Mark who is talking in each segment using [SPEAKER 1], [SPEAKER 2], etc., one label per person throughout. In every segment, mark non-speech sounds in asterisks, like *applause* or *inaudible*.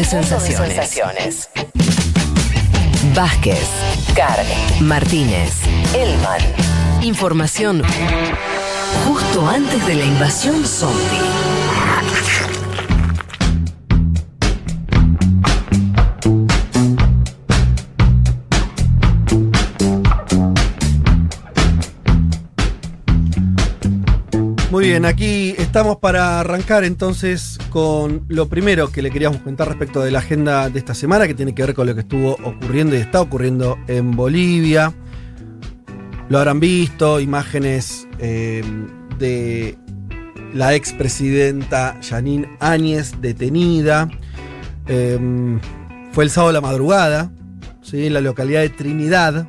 [SPEAKER 1] de sensaciones. Vázquez, Carg, Martínez, Elman. Información justo antes de la invasión zombie.
[SPEAKER 2] Muy bien, aquí estamos para arrancar entonces con lo primero que le queríamos contar respecto de la agenda de esta semana, que tiene que ver con lo que estuvo ocurriendo y está ocurriendo en Bolivia. Lo habrán visto, imágenes eh, de la expresidenta Janine Áñez detenida. Eh, fue el sábado a la madrugada, ¿sí? en la localidad de Trinidad,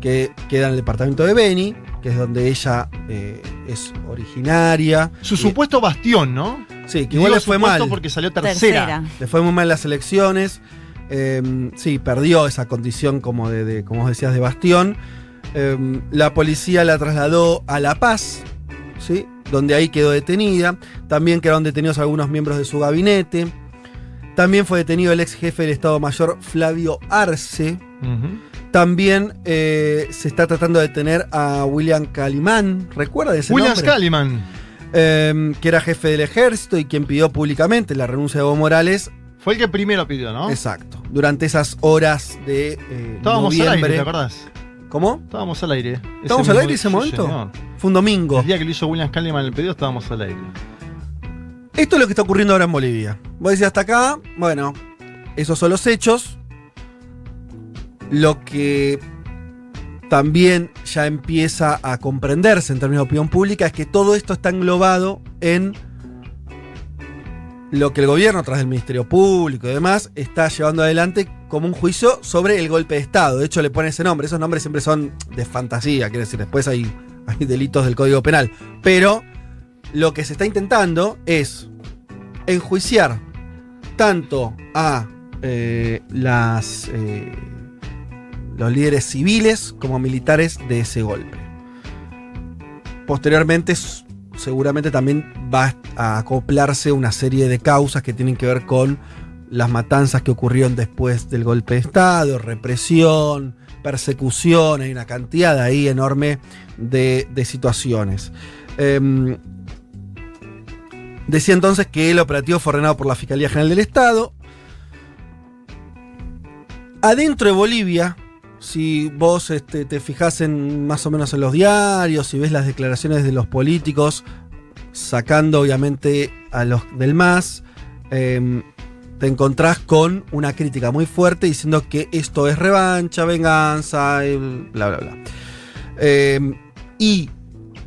[SPEAKER 2] que queda en el departamento de Beni, que es donde ella eh, es originaria.
[SPEAKER 3] Su
[SPEAKER 2] Y-
[SPEAKER 3] supuesto bastión, ¿no?
[SPEAKER 2] Sí, que
[SPEAKER 3] Digo
[SPEAKER 2] igual le fue mal.
[SPEAKER 3] porque salió tercera.
[SPEAKER 4] Tercera.
[SPEAKER 2] Le fue muy mal en las elecciones. Eh, sí, perdió esa condición como de, de- como vos decías, de bastión. Eh, la policía la trasladó a La Paz, ¿sí? donde ahí quedó detenida. También quedaron detenidos algunos miembros de su gabinete. También fue detenido el ex jefe del Estado Mayor, Flavio Arce.
[SPEAKER 3] Ujú.
[SPEAKER 2] También eh, se está tratando de detener a William Calimán. ¿Recuerda ese
[SPEAKER 3] William
[SPEAKER 2] nombre?
[SPEAKER 3] Scaliman.
[SPEAKER 2] Eh, que era jefe del ejército y quien pidió públicamente la renuncia de Evo Morales
[SPEAKER 3] Fue el que primero pidió, ¿no?
[SPEAKER 2] Exacto. Durante esas horas de eh,
[SPEAKER 3] Estábamos al
[SPEAKER 2] noviembre.
[SPEAKER 3] aire, ¿te acordás?
[SPEAKER 2] ¿Cómo?
[SPEAKER 3] Estábamos al aire.
[SPEAKER 2] ¿Estábamos al aire ese momento?
[SPEAKER 3] señor.
[SPEAKER 2] Fue un domingo.
[SPEAKER 3] El día que lo hizo William Scaliman el pedido, estábamos al aire.
[SPEAKER 2] Esto es lo que está ocurriendo ahora en Bolivia. Vos decís hasta acá, bueno, esos son los hechos. Lo que también ya empieza a comprenderse en términos de opinión pública es que todo esto está englobado en lo que el gobierno, a través del Ministerio Público y demás, está llevando adelante como un juicio sobre el golpe de Estado. De hecho, le pone ese nombre. Esos nombres siempre son de fantasía, quiero decir, después hay, hay delitos del Código Penal. Pero lo que se está intentando es enjuiciar tanto a eh, las, eh, los líderes civiles como militares de ese golpe. Posteriormente, seguramente también va a acoplarse una serie de causas que tienen que ver con las matanzas que ocurrieron después del golpe de Estado, represión, persecución, hay una cantidad ahí enorme de, de situaciones. Em, Decía entonces que el operativo fue ordenado por la Fiscalía General del Estado. Adentro de Bolivia, si vos este, te fijás en más o menos en los diarios, si ves las declaraciones de los políticos, sacando obviamente a los del MAS, em, te encontrás con una crítica muy fuerte diciendo que esto es revancha, venganza, y bla, bla, bla. Em, y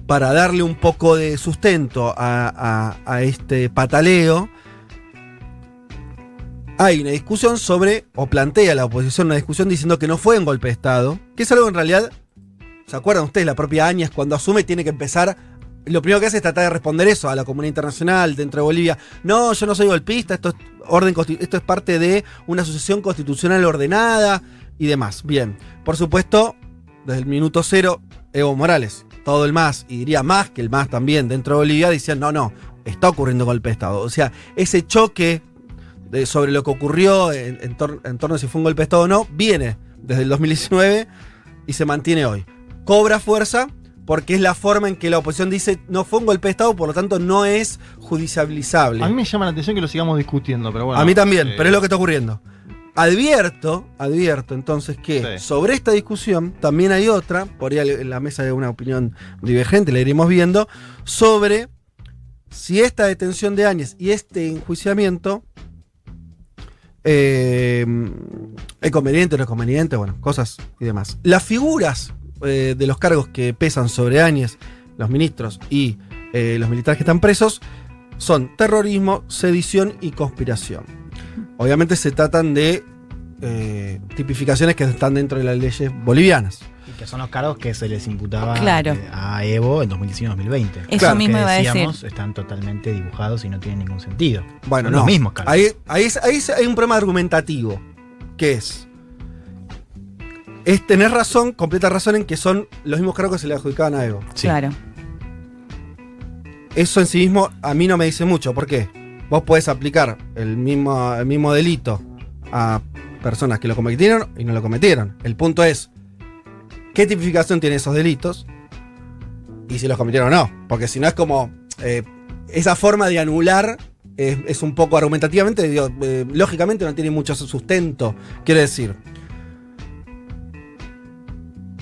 [SPEAKER 2] para darle un poco de sustento a este pataleo, hay una discusión sobre, o plantea la oposición una discusión diciendo que no fue un golpe de Estado, que es algo en realidad, ¿se acuerdan ustedes? La propia Áñez cuando asume tiene que empezar, lo primero que hace es tratar de responder eso a la comunidad internacional dentro de Bolivia. No, yo no soy golpista, esto es, orden, esto es parte de una sucesión constitucional ordenada y demás. Bien, por supuesto, desde el minuto cero, Evo Morales, todo el MAS, y diría más que el MAS también dentro de Bolivia, decían, no, no, está ocurriendo golpe de Estado. O sea, ese choque de- sobre lo que ocurrió en, en tor- en torno a si fue un golpe de Estado o no, viene desde el 2019 y se mantiene hoy. Cobra fuerza porque es la forma en que la oposición dice no fue un golpe de Estado, por lo tanto no es judicializable.
[SPEAKER 3] A mí me llama la atención que lo sigamos discutiendo, pero bueno.
[SPEAKER 2] A mí también,
[SPEAKER 3] eh,
[SPEAKER 2] pero es lo que está ocurriendo. Advierto, advierto entonces que
[SPEAKER 3] Sí.
[SPEAKER 2] sobre esta discusión también hay otra, por ahí en la mesa hay una opinión divergente, la iremos viendo, sobre si esta detención de Áñez y este enjuiciamiento eh, es conveniente no es conveniente, bueno, cosas y demás. Las figuras eh, de los cargos que pesan sobre Áñez, los ministros y eh, los militares que están presos, son terrorismo, sedición y conspiración. Obviamente se tratan de eh, tipificaciones que están dentro de las leyes bolivianas.
[SPEAKER 5] Que son los cargos que se les imputaba
[SPEAKER 4] Claro.
[SPEAKER 5] eh, a Evo en 2019-2020.
[SPEAKER 4] Eso
[SPEAKER 2] Claro,
[SPEAKER 4] mismo iba a
[SPEAKER 5] decíamos,
[SPEAKER 4] decir.
[SPEAKER 5] están totalmente dibujados y no tienen ningún sentido.
[SPEAKER 2] Bueno,
[SPEAKER 5] Son
[SPEAKER 2] no.
[SPEAKER 5] los mismos cargos.
[SPEAKER 2] Ahí, ahí es- ahí es- hay un problema argumentativo, que es... Es tener razón, completa razón en que son los mismos cargos que se le adjudicaban a Evo.
[SPEAKER 5] Sí.
[SPEAKER 4] Claro.
[SPEAKER 2] Eso en sí mismo a mí no me dice mucho. ¿Por qué? vos podés aplicar el mismo, el mismo delito a personas que lo cometieron y no lo cometieron. El punto es, ¿qué tipificación tienen esos delitos? Y si los cometieron o no. Porque si no es como, eh, esa forma de anular es, es un poco argumentativamente, digo, eh, lógicamente no tiene mucho sustento. Quiero decir,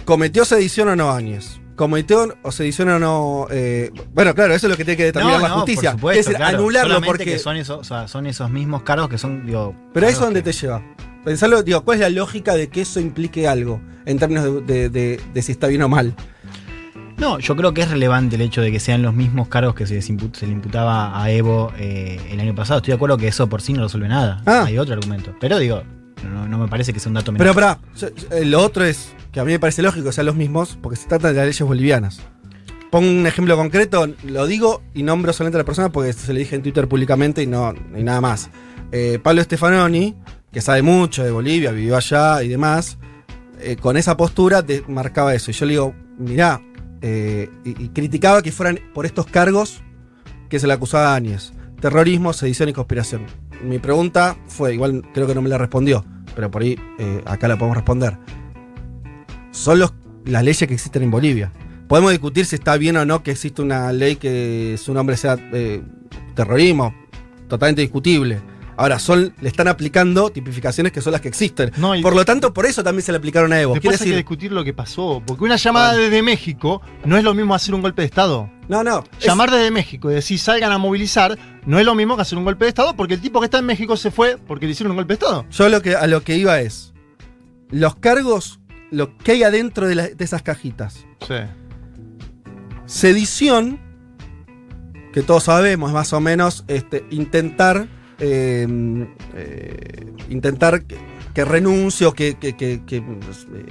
[SPEAKER 2] ¿cometió sedición o no Áñez? ¿Cometió o sedición o no? eh, bueno, claro, eso es lo que tiene que determinar la
[SPEAKER 5] no,
[SPEAKER 2] justicia.
[SPEAKER 5] por supuesto,
[SPEAKER 2] es decir,
[SPEAKER 5] claro.
[SPEAKER 2] anularlo porque.
[SPEAKER 5] que son, esos, o sea, son esos mismos cargos que son, digo.
[SPEAKER 2] Pero a eso
[SPEAKER 5] cargos
[SPEAKER 2] dónde
[SPEAKER 5] que-
[SPEAKER 2] te lleva. Pensarlo, digo, ¿cuál es la lógica de que eso implique algo? En términos de, de- de- de si está bien o mal.
[SPEAKER 5] No, yo creo que es relevante el hecho de que sean los mismos cargos que se, se le imputaba a Evo eh, el año pasado. Estoy de acuerdo que eso por sí no resuelve nada.
[SPEAKER 2] Ah.
[SPEAKER 5] Hay otro argumento. Pero digo, no, no me parece que sea un dato
[SPEAKER 2] Pero
[SPEAKER 5] menor.
[SPEAKER 2] yo- eh, lo otro es que a mí me parece lógico que sean los mismos porque se trata de las leyes bolivianas. Pongo un ejemplo concreto, lo digo y nombro solamente a la persona porque se le dije en Twitter públicamente y no y nada más. Eh, Pablo Stefanoni, que sabe mucho de Bolivia, vivió allá y demás, eh, con esa postura marcaba eso. Y yo le digo, mirá, eh, y, criticaba que fueran por estos cargos que se le acusaba a Áñez. Terrorismo, sedición y conspiración. Mi pregunta fue, igual creo que no me la respondió, pero por ahí eh, acá la podemos responder. Son los- las leyes que existen en Bolivia. Podemos discutir si está bien o no que existe una ley que su nombre sea terrorismo, totalmente discutible. Ahora, son, le están aplicando tipificaciones que son las que existen.
[SPEAKER 3] No, y-
[SPEAKER 2] por lo tanto, por eso también se le aplicaron a Evo.
[SPEAKER 3] Después
[SPEAKER 2] Quiere
[SPEAKER 3] hay que discutir lo que pasó. Porque una llamada
[SPEAKER 2] Bueno.
[SPEAKER 3] desde México no es lo mismo hacer un golpe de Estado.
[SPEAKER 2] no, no. es-
[SPEAKER 3] Llamar desde México y decir salgan a movilizar no es lo mismo que hacer un golpe de Estado porque el tipo que está en México se fue porque le hicieron un golpe de Estado.
[SPEAKER 2] Yo lo que, a lo que iba es, los cargos, lo que hay adentro de, la- de esas cajitas.
[SPEAKER 3] Sí.
[SPEAKER 2] Sedición, que todos sabemos, más o menos, este, intentar. Eh, eh, intentar que, que renuncie o que, que- pues, eh,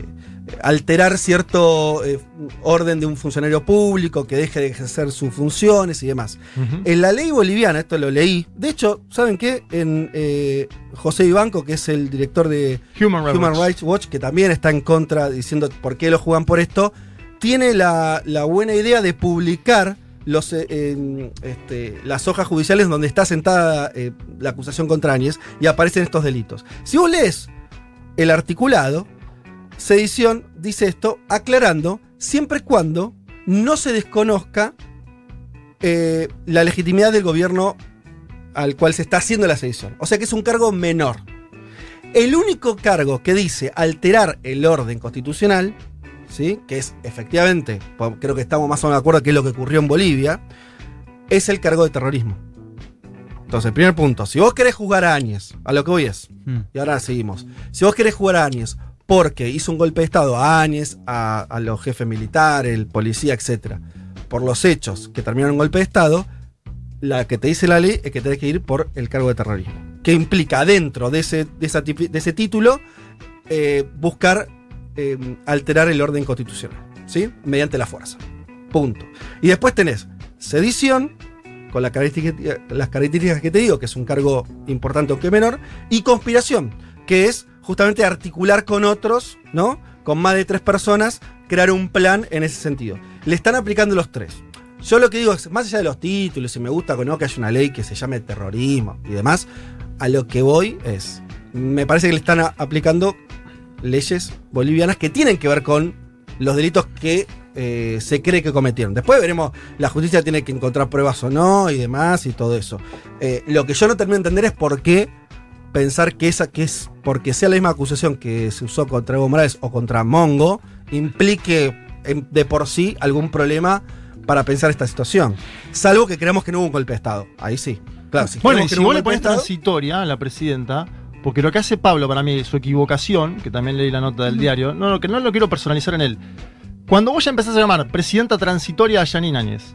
[SPEAKER 2] alterar cierto eh, orden de un funcionario público, que deje de ejercer sus funciones y demás. En la ley boliviana, esto lo leí. De hecho, ¿saben qué? En José Ibanco, que es el director de
[SPEAKER 3] Human Rights.
[SPEAKER 2] Watch, que también está en contra diciendo por qué lo juegan por esto, tiene la, la buena idea de publicar los, eh, este, las hojas judiciales donde está sentada eh, la acusación contra Áñez y aparecen estos delitos. Si vos lees el articulado, sedición dice esto aclarando siempre y cuando no se desconozca eh, la legitimidad del gobierno al cual se está haciendo la sedición. O sea que es un cargo menor. El único cargo que dice alterar el orden constitucional, ¿sí? que es efectivamente, creo que estamos más o menos de acuerdo que es lo que ocurrió en Bolivia, es el cargo de terrorismo. Entonces, primer punto, si vos querés jugar a Áñez, a lo que voy es,
[SPEAKER 5] Mm.
[SPEAKER 2] y ahora seguimos, si vos querés jugar a Áñez porque hizo un golpe de Estado a Áñez, a, a los jefes militares, el policía, etc., por los hechos que terminaron en golpe de Estado, la que te dice la ley es que tenés que ir por el cargo de terrorismo. Que implica dentro de ese, de esa tipi- de ese título eh, buscar eh, alterar el orden constitucional, ¿sí? Mediante la fuerza. Punto. Y después tenés sedición, con la característica- las características que te digo, que es un cargo importante aunque menor, y conspiración, que es justamente articular con otros, ¿no? Con más de tres personas, crear un plan en ese sentido. Le están aplicando los tres. Yo lo que digo es, más allá de los títulos, si me gusta no que haya una ley que se llame terrorismo y demás, a lo que voy es, me parece que le están aplicando leyes bolivianas que tienen que ver con los delitos que eh, se cree que cometieron. Después veremos, la justicia tiene que encontrar pruebas o no y demás y todo eso. Eh, lo que yo no termino de entender es por qué pensar que esa que es porque sea la misma acusación que se usó contra Evo Morales o contra Mongo implique en- de por sí algún problema para pensar esta situación. Salvo que creamos que no hubo un golpe de Estado. Ahí sí. Claro, si
[SPEAKER 3] Bueno, y si vos le pones transitoria a la presidenta, porque lo que hace Pablo para mí, su equivocación, que también leí la nota del diario, no, no, que no lo quiero personalizar en él. Cuando vos ya empezás a llamar presidenta transitoria a Yanine Áñez,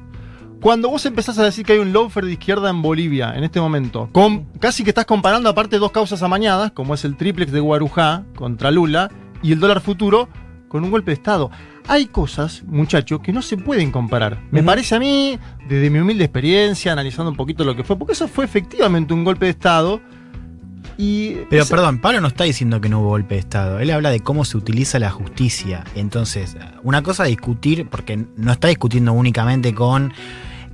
[SPEAKER 3] cuando vos empezás a decir que hay un lawfare de izquierda en Bolivia en este momento, con, casi que estás comparando aparte dos causas amañadas, como es el triplex de Guarujá contra Lula y el dólar futuro, con un golpe de Estado. Hay cosas, muchachos, que no se pueden comparar. Me parece a mí, desde mi humilde experiencia, analizando un poquito lo que fue, porque eso fue efectivamente un golpe de Estado. Y
[SPEAKER 5] Pero
[SPEAKER 3] esa-
[SPEAKER 5] perdón, Pablo no está diciendo que no hubo golpe de Estado. Él habla de cómo se utiliza la justicia. Entonces, una cosa es discutir, porque no está discutiendo únicamente con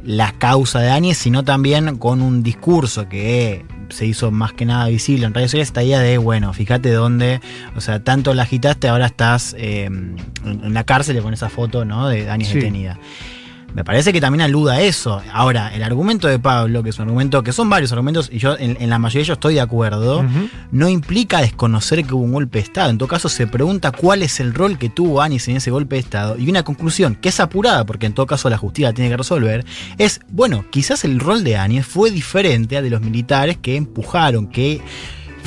[SPEAKER 5] la causa de Áñez, sino también con un discurso que se hizo más que nada visible en redes sociales, esta idea de, bueno, fíjate dónde, o sea, tanto la agitaste, ahora estás eh, en, en la cárcel con esa foto, ¿no? De Áñez
[SPEAKER 3] Sí.
[SPEAKER 5] detenida. Me parece que también aluda a eso. Ahora, el argumento de Pablo, que es un argumento, que son varios argumentos, y yo en, en la mayoría de ellos estoy de acuerdo, no implica desconocer que hubo un golpe de Estado. En todo caso, se pregunta cuál es el rol que tuvo Áñez en ese golpe de Estado. Y una conclusión, que es apurada, porque en todo caso la justicia la tiene que resolver, es, bueno, quizás el rol de Áñez fue diferente al de los militares que empujaron, que...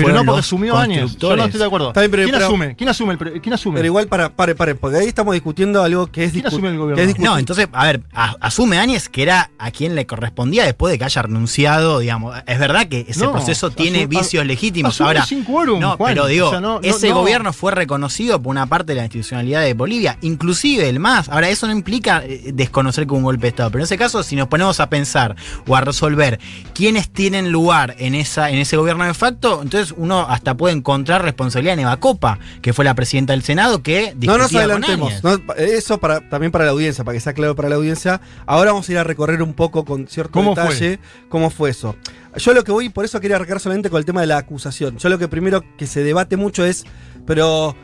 [SPEAKER 3] Pero no porque asumió Áñez. Yo no estoy de acuerdo.
[SPEAKER 2] Está bien, pero-
[SPEAKER 3] ¿Quién,
[SPEAKER 2] pero-
[SPEAKER 3] asume? ¿Quién asume? el ¿Quién asume?
[SPEAKER 2] Pero igual, para, pare, pare, porque ahí estamos discutiendo algo que es
[SPEAKER 3] ¿Quién asume el gobierno?
[SPEAKER 5] No, entonces, a ver, a- asume Áñez que era a quien le correspondía después de que haya renunciado, digamos. Es verdad que ese
[SPEAKER 3] No,
[SPEAKER 5] proceso tiene vicios legítimos. Ahora,
[SPEAKER 3] sin quórum,
[SPEAKER 5] no,
[SPEAKER 3] Juan.
[SPEAKER 5] pero digo,
[SPEAKER 3] O sea, no- no-
[SPEAKER 5] ese
[SPEAKER 3] no.
[SPEAKER 5] gobierno fue reconocido por una parte de la institucionalidad de Bolivia, inclusive el MAS. Ahora, eso no implica eh, desconocer que hubo un golpe de Estado, pero en ese caso, si nos ponemos a pensar o a resolver quiénes tienen lugar en, esa, en ese gobierno de facto, entonces uno hasta puede encontrar responsabilidad en Eva Copa, que fue la presidenta del Senado, que
[SPEAKER 2] No nos adelantemos. No, eso para, también para la audiencia, para que sea claro para la audiencia. Ahora vamos a ir a recorrer un poco con cierto
[SPEAKER 3] ¿Cómo
[SPEAKER 2] detalle cómo fue eso. Yo lo que voy, por eso quería arrancar solamente con el tema de la acusación. Yo lo que primero que se debate mucho es, pero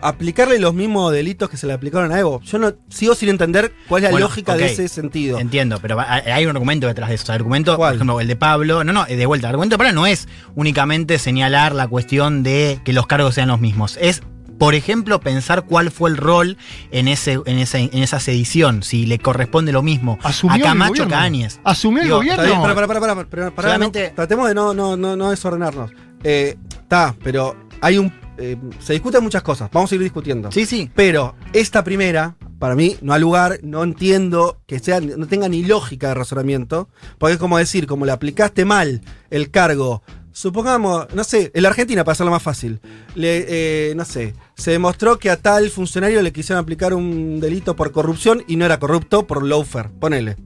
[SPEAKER 2] aplicarle los mismos delitos que se le aplicaron a Evo. Yo no sigo sin entender cuál es la
[SPEAKER 5] Bueno,
[SPEAKER 2] lógica de ese sentido.
[SPEAKER 5] Entiendo, pero hay un argumento detrás de eso. El argumento,
[SPEAKER 2] ¿Cuál?
[SPEAKER 5] por ejemplo, el de Pablo, no, no, de vuelta, el argumento de Pablo no es únicamente señalar la cuestión de que los cargos sean los mismos. Es, por ejemplo, pensar cuál fue el rol en, ese, en, esa, en esa sedición, si le corresponde lo mismo
[SPEAKER 3] Asumió
[SPEAKER 5] a
[SPEAKER 3] el
[SPEAKER 5] Camacho
[SPEAKER 3] gobierno.
[SPEAKER 5] que a Áñez.
[SPEAKER 3] Asumió el
[SPEAKER 5] Digo,
[SPEAKER 3] gobierno.
[SPEAKER 2] Bien, para, para, para, para, para, para,
[SPEAKER 5] Solamente-
[SPEAKER 2] no, tratemos de no, no, no, no desordenarnos. Eh, Está, pero hay un. Eh, se discuten muchas cosas. Vamos a ir discutiendo.
[SPEAKER 5] Sí, sí.
[SPEAKER 2] Pero esta primera, para mí, no ha lugar, no entiendo que sea, no tenga ni lógica de razonamiento, porque es como decir, como le aplicaste mal el cargo, supongamos, no sé, en la Argentina, para hacerlo más fácil, le, eh, no sé, se demostró que a tal funcionario le quisieron aplicar un delito por corrupción y no era corrupto por lawfare, ponele.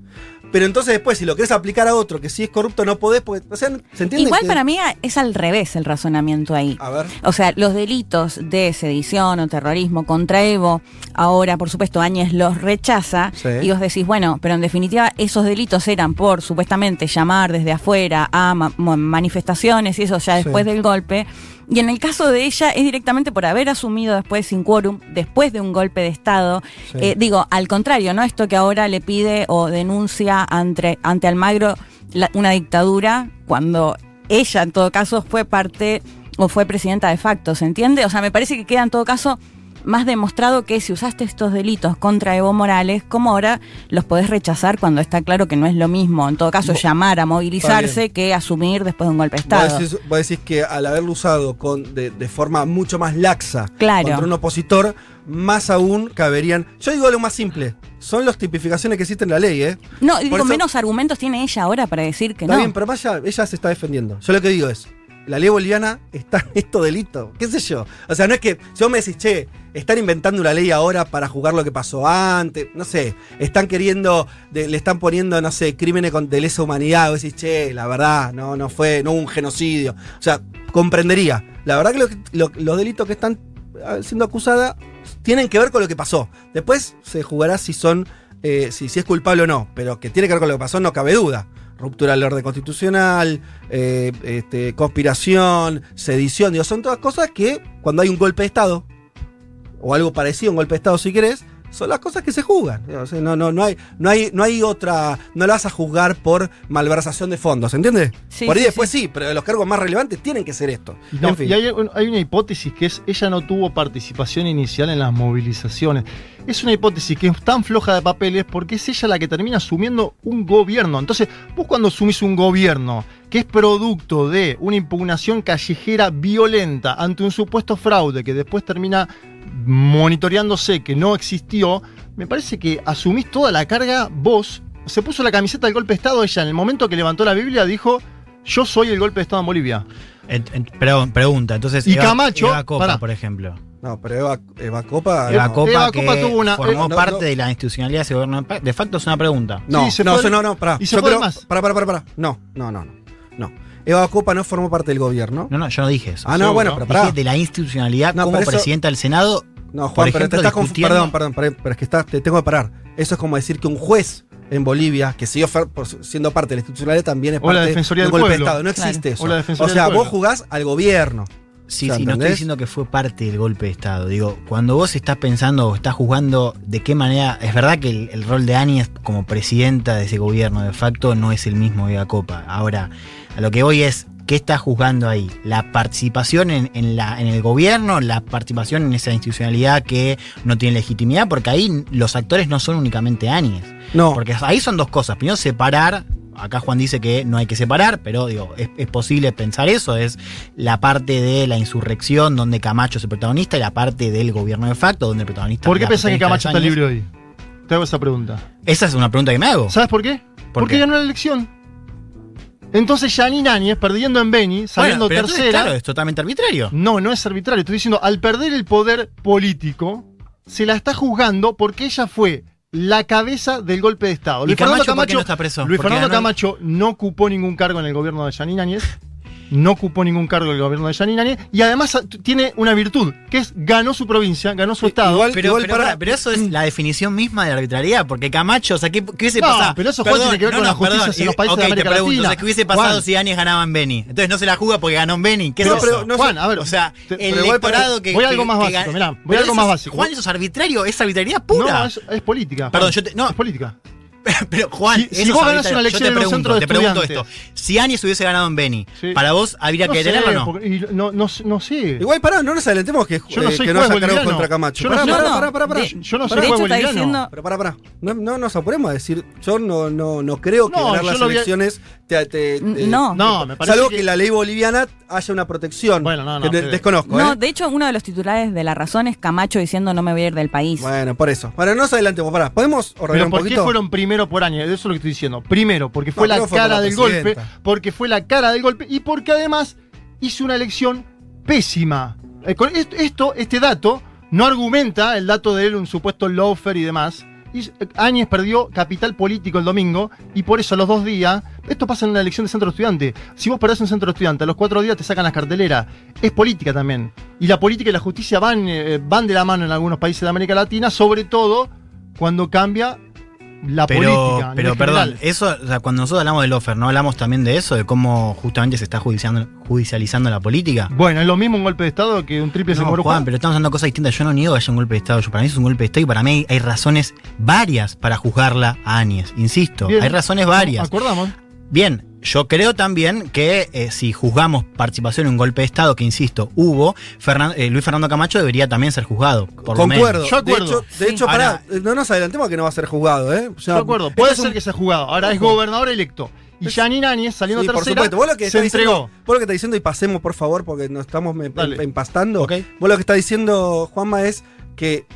[SPEAKER 2] Pero entonces después, si lo querés aplicar a otro que sí es corrupto, no podés, porque, o sea, ¿se entiende?
[SPEAKER 4] Igual
[SPEAKER 2] que-
[SPEAKER 4] para mí es al revés el razonamiento ahí.
[SPEAKER 2] A ver.
[SPEAKER 4] O sea, los delitos de sedición o terrorismo contra Evo, ahora, por supuesto, Áñez los rechaza.
[SPEAKER 2] Sí.
[SPEAKER 4] Y vos decís, bueno, pero en definitiva, esos delitos eran por supuestamente llamar desde afuera a ma- manifestaciones y eso ya
[SPEAKER 2] Sí.
[SPEAKER 4] después del golpe. Y en el caso de ella es directamente por haber asumido después sin quórum, después de un golpe de Estado.
[SPEAKER 2] Sí.
[SPEAKER 4] Eh, digo, al contrario, ¿no? Esto que ahora le pide o denuncia ante, ante Almagro la- una dictadura cuando ella en todo caso fue parte o fue presidenta de facto, ¿se entiende? O sea, me parece que queda en todo caso más demostrado que si usaste estos delitos contra Evo Morales, como ahora los podés rechazar cuando está claro que no es lo mismo, en todo caso,
[SPEAKER 2] Vos-
[SPEAKER 4] llamar a movilizarse que asumir después de un golpe de
[SPEAKER 2] Vos
[SPEAKER 4] Estado.
[SPEAKER 2] decís, vos decís que al haberlo usado con, de, de forma mucho más laxa
[SPEAKER 4] Claro.
[SPEAKER 2] contra un opositor, más aún caberían. Yo digo lo más simple. Son las tipificaciones que existen en la ley, ¿eh?
[SPEAKER 4] No,
[SPEAKER 2] Por
[SPEAKER 4] digo,
[SPEAKER 2] eso-
[SPEAKER 4] menos argumentos tiene ella ahora para decir que
[SPEAKER 2] Está
[SPEAKER 4] no.
[SPEAKER 2] bien, pero más allá, ella se está defendiendo. Yo lo que digo es, la ley boliviana está en estos delitos. ¿Qué sé yo? O sea, no es que si vos me decís, che, están inventando una ley ahora para jugar lo que pasó antes. No sé, están queriendo, de- le están poniendo, no sé, crímenes con, de lesa humanidad. Vos decís, che, la verdad, no, no fue, no hubo un genocidio. O sea, comprendería. La verdad que lo- lo- los delitos que están ah, siendo acusadas tienen que ver con lo que pasó. Después se jugará si son, eh, si, es culpable o no, pero que tiene que ver con lo que pasó no cabe duda. Ruptura del orden constitucional, eh, este, conspiración, sedición, digo, son todas cosas que cuando hay un golpe de Estado, o algo parecido a un golpe de Estado si querés, son las cosas que se juzgan. No, no, no, hay, no, hay, no hay otra, no la vas a juzgar por malversación de fondos, ¿entiendes?
[SPEAKER 4] Sí,
[SPEAKER 2] por ahí
[SPEAKER 4] sí,
[SPEAKER 2] después sí. pero los cargos más relevantes tienen que ser esto.
[SPEAKER 3] Y, no,
[SPEAKER 2] en fin.
[SPEAKER 3] y hay, hay una hipótesis que es, ella no tuvo participación inicial en las movilizaciones. Es una hipótesis que es tan floja de papeles porque es ella la que termina asumiendo un gobierno. Entonces, vos cuando asumís un gobierno que es producto de una impugnación callejera violenta ante un supuesto fraude que después termina monitoreándose que no existió, me parece que asumís toda la carga vos. Se puso la camiseta del golpe de Estado ella en el momento que levantó la Biblia dijo yo soy el golpe de Estado en Bolivia.
[SPEAKER 5] Perdón, pregunta, entonces.
[SPEAKER 3] Y Camacho,
[SPEAKER 5] Eva Copa, por ejemplo.
[SPEAKER 2] No, pero Eva, Eva Copa.
[SPEAKER 5] Eva
[SPEAKER 2] no.
[SPEAKER 5] Copa,
[SPEAKER 3] Eva
[SPEAKER 5] que
[SPEAKER 3] Copa tuvo una-
[SPEAKER 5] formó
[SPEAKER 2] eh, no,
[SPEAKER 5] parte
[SPEAKER 2] no.
[SPEAKER 5] de la institucionalidad de ese gobierno. de facto es una pregunta.
[SPEAKER 2] No,
[SPEAKER 3] Sí, se
[SPEAKER 2] no, no, no, pará.
[SPEAKER 3] y se
[SPEAKER 2] Yo
[SPEAKER 3] fue
[SPEAKER 2] creo,
[SPEAKER 3] más.
[SPEAKER 2] Pará, pará, pará, pará. No, no, no, no. No. Eva Copa no formó parte del gobierno.
[SPEAKER 5] No, no, yo no dije eso.
[SPEAKER 2] ah, no, bueno, pero
[SPEAKER 5] Dije de la institucionalidad
[SPEAKER 2] No,
[SPEAKER 5] como
[SPEAKER 2] eso-
[SPEAKER 5] presidenta del Senado.
[SPEAKER 2] No,
[SPEAKER 5] por
[SPEAKER 2] Juan, pero te estás
[SPEAKER 5] discutiendo-
[SPEAKER 2] Perdón, perdón, perdón, pero es que estás, te tengo que parar. Eso es como decir que un juez en Bolivia, que siguió siendo parte de la institucionalidad, también es
[SPEAKER 3] O la
[SPEAKER 2] parte
[SPEAKER 3] Defensoría
[SPEAKER 2] un
[SPEAKER 3] del
[SPEAKER 2] golpe de. Estado. No
[SPEAKER 4] Claro.
[SPEAKER 2] existe eso.
[SPEAKER 3] O la Defensoría
[SPEAKER 2] O sea,
[SPEAKER 3] del
[SPEAKER 2] vos jugás al gobierno.
[SPEAKER 5] Sí,
[SPEAKER 2] O sea,
[SPEAKER 5] sí, no estoy diciendo que fue parte del golpe de Estado. Digo, cuando vos estás pensando o estás jugando de qué manera. Es verdad que el, el rol de Áñez como presidenta de ese gobierno de facto no es el mismo de la Copa. Ahora, a lo que voy es. ¿Qué está juzgando ahí? ¿La participación en, en la, en el gobierno? ¿La participación en esa institucionalidad que no tiene legitimidad? Porque ahí los actores no son únicamente Áñez.
[SPEAKER 2] No.
[SPEAKER 5] Porque ahí son dos cosas. Primero, separar. Acá Juan dice que no hay que separar, pero digo, es, es posible pensar eso. Es la parte de la insurrección donde Camacho es el protagonista y la parte del gobierno de facto donde el protagonista
[SPEAKER 3] ¿Por qué pensás que Camacho
[SPEAKER 5] es
[SPEAKER 3] está libre hoy? Te hago esa pregunta.
[SPEAKER 5] Esa es una pregunta que me hago.
[SPEAKER 3] ¿Sabes por qué?
[SPEAKER 5] ¿Por
[SPEAKER 3] Porque
[SPEAKER 5] qué?
[SPEAKER 3] ganó la elección. Entonces Janine Áñez, perdiendo en Beni, saliendo
[SPEAKER 5] Bueno, pero
[SPEAKER 3] tercera.
[SPEAKER 5] claro, es totalmente arbitrario.
[SPEAKER 3] No, no es arbitrario. Estoy diciendo, al perder el poder político, se la está juzgando porque ella fue la cabeza del golpe de Estado.
[SPEAKER 5] ¿Y Camacho por qué no está preso?
[SPEAKER 3] Luis Fernando
[SPEAKER 5] ganó
[SPEAKER 3] Camacho no ocupó ningún cargo en el gobierno de Janine Áñez. No ocupó ningún cargo en el gobierno de Janine Áñez. Y además tiene una virtud, que es ganó su provincia, ganó su estado.
[SPEAKER 2] Igual-
[SPEAKER 5] Pero, pero,
[SPEAKER 2] para-
[SPEAKER 5] pará, pero eso es la definición misma de la arbitrariedad, porque Camacho, o sea, ¿qué, qué hubiese
[SPEAKER 3] No,
[SPEAKER 5] pasado?
[SPEAKER 3] pero eso, Juan, tiene que ver con la justicia en los países
[SPEAKER 5] ok,
[SPEAKER 3] de América
[SPEAKER 5] te pregunto,
[SPEAKER 3] Latina.
[SPEAKER 5] o sea, ¿qué hubiese pasado
[SPEAKER 3] Juan.
[SPEAKER 5] si Áñez ganaba en Beni? Entonces no se la juega porque ganó en Beni. ¿Qué
[SPEAKER 2] Pero-
[SPEAKER 5] es
[SPEAKER 2] pero
[SPEAKER 5] eso?
[SPEAKER 2] no
[SPEAKER 3] Juan, a ver.
[SPEAKER 5] O sea,
[SPEAKER 3] te-
[SPEAKER 5] el electorado que.
[SPEAKER 3] voy a algo más básico, mirá, voy a algo más básico.
[SPEAKER 5] Juan, eso es arbitrario, es arbitrariedad pura.
[SPEAKER 3] No, es, política.
[SPEAKER 5] Perdón, yo te- no.
[SPEAKER 3] Es política. *laughs*
[SPEAKER 5] Pero Juan,
[SPEAKER 3] Si- si vos
[SPEAKER 5] arbitrario.
[SPEAKER 3] una elección
[SPEAKER 5] yo te
[SPEAKER 3] en un
[SPEAKER 5] pregunto,
[SPEAKER 3] centro de
[SPEAKER 5] te pregunto esto. Si Áñez hubiese ganado en Beni,
[SPEAKER 3] Sí.
[SPEAKER 5] ¿para vos habría que
[SPEAKER 3] sé,
[SPEAKER 5] tenerlo o no?
[SPEAKER 3] porque- y no, no, no sé.
[SPEAKER 2] Igual pará, no nos adelantemos que,
[SPEAKER 3] Yo no
[SPEAKER 2] eh,
[SPEAKER 3] soy
[SPEAKER 2] que no haya cargo
[SPEAKER 3] boliviano.
[SPEAKER 2] contra Camacho.
[SPEAKER 3] Yo no
[SPEAKER 2] Pará,
[SPEAKER 3] soy-
[SPEAKER 2] pará,
[SPEAKER 4] No, no,
[SPEAKER 2] pará, pará, pará.
[SPEAKER 4] de-
[SPEAKER 3] Yo no
[SPEAKER 2] Pará,
[SPEAKER 3] soy juez boliviano.
[SPEAKER 4] diciendo.
[SPEAKER 2] Pero pará, pará. No, no nos apuremos a decir, yo no, no, no creo que
[SPEAKER 3] No,
[SPEAKER 2] ganar las elecciones te, te- te-
[SPEAKER 4] No.
[SPEAKER 3] No, me parece
[SPEAKER 2] Salvo
[SPEAKER 3] que-
[SPEAKER 2] que... la ley boliviana haya una protección.
[SPEAKER 3] Bueno, no, no,
[SPEAKER 2] que desconozco,
[SPEAKER 4] No,
[SPEAKER 2] ¿eh?
[SPEAKER 4] de hecho, uno de los titulares de La Razón es Camacho diciendo no me voy a ir del país.
[SPEAKER 2] Bueno, por eso. Bueno, no nos adelantemos. Pará, ¿podemos ordenar
[SPEAKER 3] Pero
[SPEAKER 2] un
[SPEAKER 3] ¿por qué fueron primero por año? Eso es lo que estoy diciendo. Primero, porque fue
[SPEAKER 2] No,
[SPEAKER 3] la cara
[SPEAKER 2] la
[SPEAKER 3] del golpe, porque fue la cara del golpe y porque además hizo una elección pésima. Eh, Esto, este dato, no argumenta el dato de él, un supuesto loafer y demás. Eh, Áñez perdió capital político el domingo y por eso a los dos días, esto pasa en una elección de centro estudiante. Si vos perdés un centro estudiante, a los cuatro días te sacan las carteleras. Es política también. Y la política y la justicia van, eh, van de la mano en algunos países de América Latina, sobre todo cuando cambia la
[SPEAKER 5] Pero,
[SPEAKER 3] política.
[SPEAKER 5] pero perdón, eso, o sea, cuando nosotros hablamos del offer, ¿no hablamos también de eso? De cómo justamente se está judiciando- judicializando la política.
[SPEAKER 3] Bueno, es lo mismo un golpe de Estado que un triple
[SPEAKER 5] No,
[SPEAKER 3] seguro
[SPEAKER 5] Juan, pero estamos hablando de cosas distintas. Yo no niego que haya un golpe de Estado. Yo, para mí es un golpe de Estado y para mí hay razones varias para juzgarla a Áñez. Insisto,
[SPEAKER 3] Bien.
[SPEAKER 5] hay razones varias.
[SPEAKER 3] Acordamos.
[SPEAKER 5] Bien, yo creo también que eh, si juzgamos participación en un golpe de Estado, que insisto, hubo, Fernan- eh, Luis Fernando Camacho debería también ser juzgado. Por lo menos.
[SPEAKER 2] Concuerdo.
[SPEAKER 3] Yo acuerdo.
[SPEAKER 2] De hecho, de
[SPEAKER 4] Sí.
[SPEAKER 2] hecho pará,
[SPEAKER 5] Ahora-
[SPEAKER 2] no nos adelantemos que no va a ser juzgado, ¿eh? O sea,
[SPEAKER 3] Yo acuerdo. Puede ser
[SPEAKER 2] un-
[SPEAKER 3] que sea jugado. Ahora es gobernador electo. Y Janine Áñez, saliendo
[SPEAKER 2] Sí, por
[SPEAKER 3] tercera,
[SPEAKER 2] supuesto. Vos lo que
[SPEAKER 3] se
[SPEAKER 2] estás diciendo,
[SPEAKER 3] entregó.
[SPEAKER 2] vos lo que estás diciendo, y pasemos por favor, porque nos estamos empastando.
[SPEAKER 5] Ok.
[SPEAKER 2] Vos lo que estás diciendo, Juanma, es que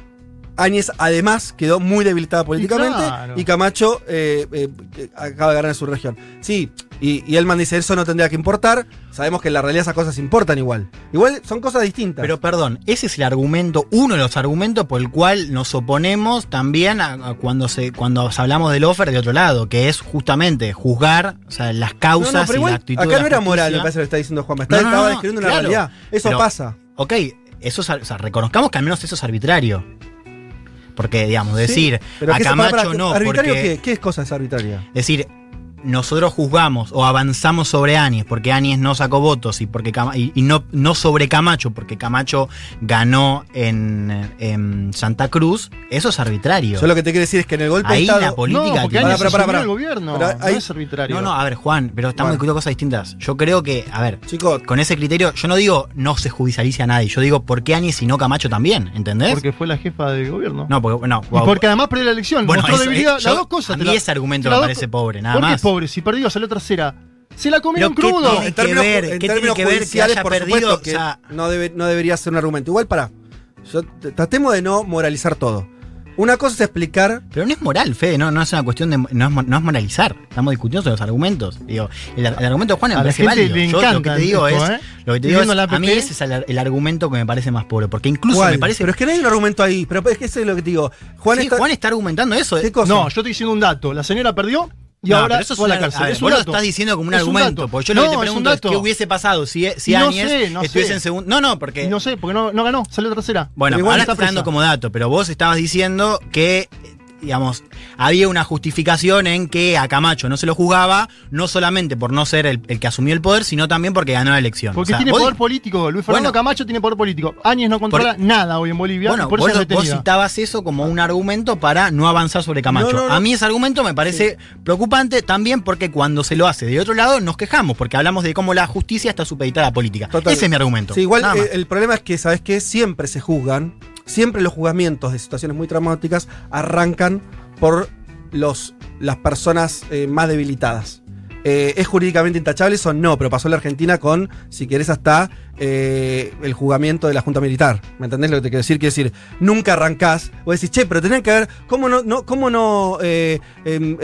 [SPEAKER 2] Áñez además quedó muy debilitada políticamente y,
[SPEAKER 3] claro.
[SPEAKER 2] Camacho eh, eh, acaba de ganar en su región. Sí, y, y Elman dice, eso no tendría que importar. Sabemos que en la realidad esas cosas importan igual. Igual son cosas distintas.
[SPEAKER 5] Pero perdón, ese es el argumento, uno de los argumentos por el cual nos oponemos también a, a cuando se cuando hablamos del offer de otro lado, que es justamente juzgar o sea, las causas
[SPEAKER 2] no, pero
[SPEAKER 5] y
[SPEAKER 2] igual,
[SPEAKER 5] la actitud
[SPEAKER 2] acá no era moral, me parece lo que está diciendo Juanma. Está,
[SPEAKER 5] No,
[SPEAKER 2] estaba describiendo una
[SPEAKER 5] claro.
[SPEAKER 2] realidad. Eso
[SPEAKER 5] Pero-
[SPEAKER 2] pasa.
[SPEAKER 5] Ok, eso o sea, reconozcamos que al menos eso es arbitrario. Porque, digamos, decir a
[SPEAKER 2] ¿qué se-
[SPEAKER 5] Camacho no,
[SPEAKER 2] ¿Arbitrario
[SPEAKER 5] porque
[SPEAKER 2] qué? ¿Qué es cosa es arbitraria?
[SPEAKER 5] decir nosotros juzgamos o avanzamos sobre Áñez porque Áñez no sacó votos y porque Cama- y, y no, no sobre Camacho porque Camacho ganó en, en Santa Cruz, eso es arbitrario.
[SPEAKER 2] Yo lo que te quiero decir es que en el golpe
[SPEAKER 5] Ahí
[SPEAKER 2] de Estado.
[SPEAKER 5] la política
[SPEAKER 3] no, porque
[SPEAKER 5] tiene-
[SPEAKER 3] asumió
[SPEAKER 2] pará.
[SPEAKER 3] el gobierno.
[SPEAKER 2] Pero
[SPEAKER 3] no es arbitrario.
[SPEAKER 5] No, no, a ver, Juan, pero estamos
[SPEAKER 2] Bueno.
[SPEAKER 5] discutiendo cosas distintas. Yo creo que, a ver,
[SPEAKER 2] Chicos,
[SPEAKER 5] con ese criterio, yo no digo no se judicialice a nadie, yo digo por qué Áñez y no Camacho también, ¿entendés?
[SPEAKER 3] Porque fue la jefa del gobierno.
[SPEAKER 5] no, porque, no,
[SPEAKER 3] y porque además perdió la elección.
[SPEAKER 5] Bueno,
[SPEAKER 3] mostró
[SPEAKER 5] eso,
[SPEAKER 3] debilidad.
[SPEAKER 5] eh,
[SPEAKER 3] las dos cosas.
[SPEAKER 5] a
[SPEAKER 3] te
[SPEAKER 5] mí
[SPEAKER 3] la-
[SPEAKER 5] ese argumento me
[SPEAKER 3] dos
[SPEAKER 5] parece pobre, nada
[SPEAKER 3] ¿Por qué
[SPEAKER 5] más.
[SPEAKER 3] pobre? Si perdió, salió tercera. Se la comieron
[SPEAKER 5] Pero ¿qué
[SPEAKER 3] crudo.
[SPEAKER 5] tiene
[SPEAKER 2] en
[SPEAKER 5] que
[SPEAKER 2] términos,
[SPEAKER 5] ver?
[SPEAKER 2] en
[SPEAKER 5] ¿Qué
[SPEAKER 2] términos
[SPEAKER 5] tiene que ver que
[SPEAKER 2] judiciales,
[SPEAKER 5] haya
[SPEAKER 2] por
[SPEAKER 5] perdido?
[SPEAKER 2] supuesto que
[SPEAKER 5] O sea-
[SPEAKER 2] no, debe- no debería ser un argumento. Igual para. Yo, t- tratemos de no moralizar todo. Una cosa es explicar.
[SPEAKER 5] Pero no es moral, Fede, no, no es una cuestión de. No es, mo- no es moralizar. Estamos discutiendo sobre los argumentos. Digo, el, el argumento de Juan me
[SPEAKER 3] A la
[SPEAKER 5] parece
[SPEAKER 3] gente
[SPEAKER 5] válido.
[SPEAKER 3] le
[SPEAKER 5] Yo lo que
[SPEAKER 3] encanta
[SPEAKER 5] te digo
[SPEAKER 3] esto,
[SPEAKER 5] es.
[SPEAKER 3] ¿eh?
[SPEAKER 5] Lo que te digo es.
[SPEAKER 3] Viviendo la
[SPEAKER 5] A mí
[SPEAKER 3] APP.
[SPEAKER 5] ese es el, el argumento que me parece más pobre. Porque incluso
[SPEAKER 2] ¿Cuál?
[SPEAKER 5] me parece.
[SPEAKER 2] Pero es que no hay un argumento ahí. Pero es que eso es lo que te digo. Juan
[SPEAKER 5] sí,
[SPEAKER 2] está.
[SPEAKER 5] Juan está argumentando eso.
[SPEAKER 2] ¿Qué
[SPEAKER 5] eh.
[SPEAKER 2] cosa?
[SPEAKER 3] No, yo estoy diciendo un dato. La señora perdió y
[SPEAKER 5] No,
[SPEAKER 3] ahora
[SPEAKER 5] eso es
[SPEAKER 3] la
[SPEAKER 5] una-
[SPEAKER 3] cárcel.
[SPEAKER 5] a ver,
[SPEAKER 3] es un
[SPEAKER 5] vos lo estás diciendo como un
[SPEAKER 3] Es
[SPEAKER 5] argumento. Porque yo lo que
[SPEAKER 3] No,
[SPEAKER 5] te pregunto es, qué hubiese pasado si, si
[SPEAKER 3] No
[SPEAKER 5] Áñez
[SPEAKER 3] sé, no
[SPEAKER 5] estuviese
[SPEAKER 3] sé.
[SPEAKER 5] en segundo. No, no, porque.
[SPEAKER 3] No sé, porque no, no ganó, salió tercera.
[SPEAKER 5] Bueno, ahora
[SPEAKER 2] está
[SPEAKER 5] dando como dato, pero vos estabas diciendo que digamos, había una justificación en que a Camacho no se lo juzgaba, no solamente por no ser el, el que asumió el poder, sino también porque ganó la elección.
[SPEAKER 3] Porque
[SPEAKER 5] O sea,
[SPEAKER 3] tiene
[SPEAKER 5] vos-
[SPEAKER 3] poder político. Luis Fernando
[SPEAKER 5] Bueno.
[SPEAKER 3] Camacho tiene poder político. Áñez no controla nada hoy en Bolivia.
[SPEAKER 5] Bueno,
[SPEAKER 3] por
[SPEAKER 5] vos,
[SPEAKER 3] eso es
[SPEAKER 5] vos
[SPEAKER 3] detenida.
[SPEAKER 5] citabas eso como un argumento para no avanzar sobre Camacho.
[SPEAKER 2] No, no, no.
[SPEAKER 5] A mí ese argumento me parece preocupante también porque cuando se lo hace de otro lado nos quejamos, porque hablamos de cómo la justicia está supeditada a la política.
[SPEAKER 2] Total.
[SPEAKER 5] Ese es mi argumento.
[SPEAKER 2] Sí, igual eh, el problema es que, ¿sabes qué? Siempre se juzgan, siempre los juzgamientos de situaciones muy traumáticas arrancan por los, las personas eh, más debilitadas. Eh, ¿Es jurídicamente intachable eso? No, pero pasó en la Argentina con, si querés, hasta eh, el juzgamiento de la Junta Militar. ¿Me entendés lo que te quiero decir? Quiero decir, nunca arrancás, vos decís, che, pero tenés que ver, ¿cómo no, no, cómo no eh, em,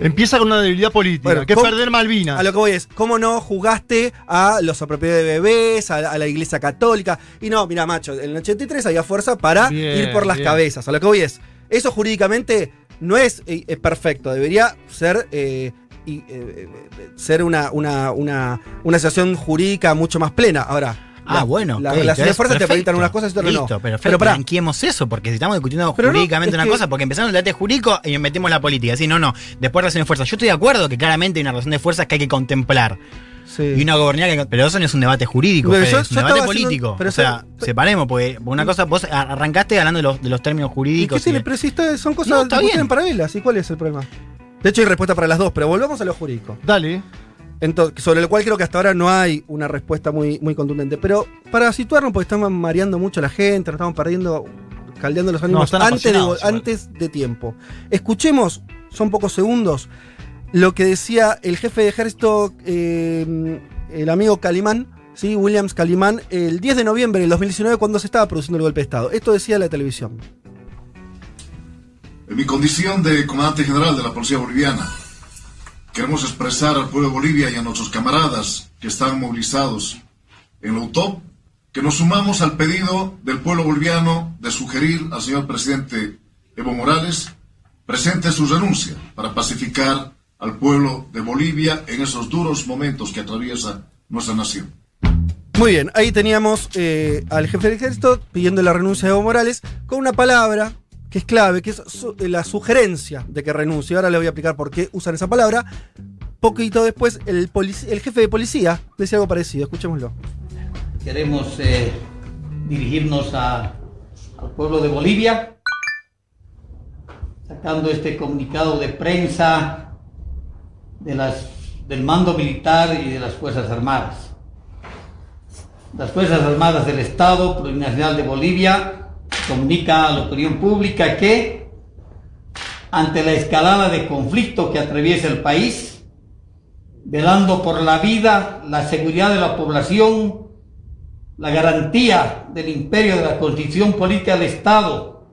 [SPEAKER 3] Empieza con una debilidad política,
[SPEAKER 2] Bueno,
[SPEAKER 3] que es
[SPEAKER 2] ¿cómo-
[SPEAKER 3] perder Malvinas.
[SPEAKER 2] a lo que voy es, ¿cómo no jugaste a los apropiados de bebés, a, a la iglesia católica? Y no, mira, macho, en el 83 había fuerza para
[SPEAKER 3] Bien,
[SPEAKER 2] ir por las
[SPEAKER 3] bien.
[SPEAKER 2] cabezas. A lo que voy es, eso jurídicamente no es, eh, es perfecto, debería ser. eh, y, eh, eh, ser una, una, una, una situación jurídica mucho más plena. Ahora,
[SPEAKER 5] Ah,
[SPEAKER 2] la-
[SPEAKER 5] bueno.
[SPEAKER 2] las
[SPEAKER 5] ok,
[SPEAKER 2] relaciones de
[SPEAKER 5] entonces,
[SPEAKER 2] fuerza te permitan unas cosas y otras no.
[SPEAKER 5] Listo, perfecto.
[SPEAKER 2] Pero
[SPEAKER 5] Blanqueemos eso, porque si estamos discutiendo
[SPEAKER 2] no,
[SPEAKER 5] jurídicamente
[SPEAKER 2] es
[SPEAKER 5] una cosa, porque empezamos el debate jurídico y metemos la política. Sí, no, no. Después relación de fuerza. Yo estoy de acuerdo que claramente hay una relación de fuerzas que hay que contemplar.
[SPEAKER 2] Sí.
[SPEAKER 5] Y una gobernanza que. Pero eso no es un debate jurídico,
[SPEAKER 2] Pero
[SPEAKER 5] Fede,
[SPEAKER 2] yo-
[SPEAKER 5] es un debate
[SPEAKER 2] haciendo-
[SPEAKER 5] político.
[SPEAKER 2] pero
[SPEAKER 5] o sea, separemos, porque una cosa, vos arrancaste hablando de los, de los términos
[SPEAKER 2] ¿Y
[SPEAKER 5] jurídicos.
[SPEAKER 2] qué tiene?
[SPEAKER 5] y-
[SPEAKER 2] Pero si está- son cosas
[SPEAKER 5] No,
[SPEAKER 2] que paralelas. ¿Y cuál es el problema? De hecho, hay respuesta para las dos, pero volvamos a lo jurídico.
[SPEAKER 3] Dale.
[SPEAKER 2] Entonces, sobre lo cual creo que hasta ahora no hay una respuesta muy, muy contundente. Pero para situarnos, porque estamos mareando mucho a la gente, nos estamos perdiendo, caldeando los ánimos
[SPEAKER 3] están
[SPEAKER 2] antes, de,
[SPEAKER 3] igual.
[SPEAKER 2] antes de tiempo. Escuchemos, son pocos segundos, lo que decía el jefe de ejército, eh, el amigo Calimán, ¿sí? Williams Calimán, el 10 de noviembre del 2019, cuando se estaba produciendo el golpe de Estado. Esto decía la televisión.
[SPEAKER 6] En mi condición de comandante general de la Policía Boliviana, queremos expresar al pueblo de Bolivia y a nuestros camaradas que están movilizados en la UTOP que nos sumamos al pedido del pueblo boliviano de sugerir al señor presidente Evo Morales presente su renuncia para pacificar al pueblo de Bolivia en esos duros momentos que atraviesa nuestra nación.
[SPEAKER 2] Muy bien, ahí teníamos eh, al jefe del ejército pidiendo la renuncia de Evo Morales con una palabra que es clave, que es su- eh, la sugerencia de que renuncie. Ahora le voy a explicar por qué usan esa palabra. Poquito después, el, jefe de policía decía algo parecido. Escuchémoslo.
[SPEAKER 7] Queremos eh, dirigirnos a- al pueblo de Bolivia, sacando este comunicado de prensa de las, del mando militar y de las Fuerzas Armadas. Las Fuerzas Armadas del Estado Plurinacional de Bolivia comunica a la opinión pública que ante la escalada de conflicto que atraviesa el país, velando por la vida, la seguridad de la población, la garantía del imperio de la Constitución Política del Estado,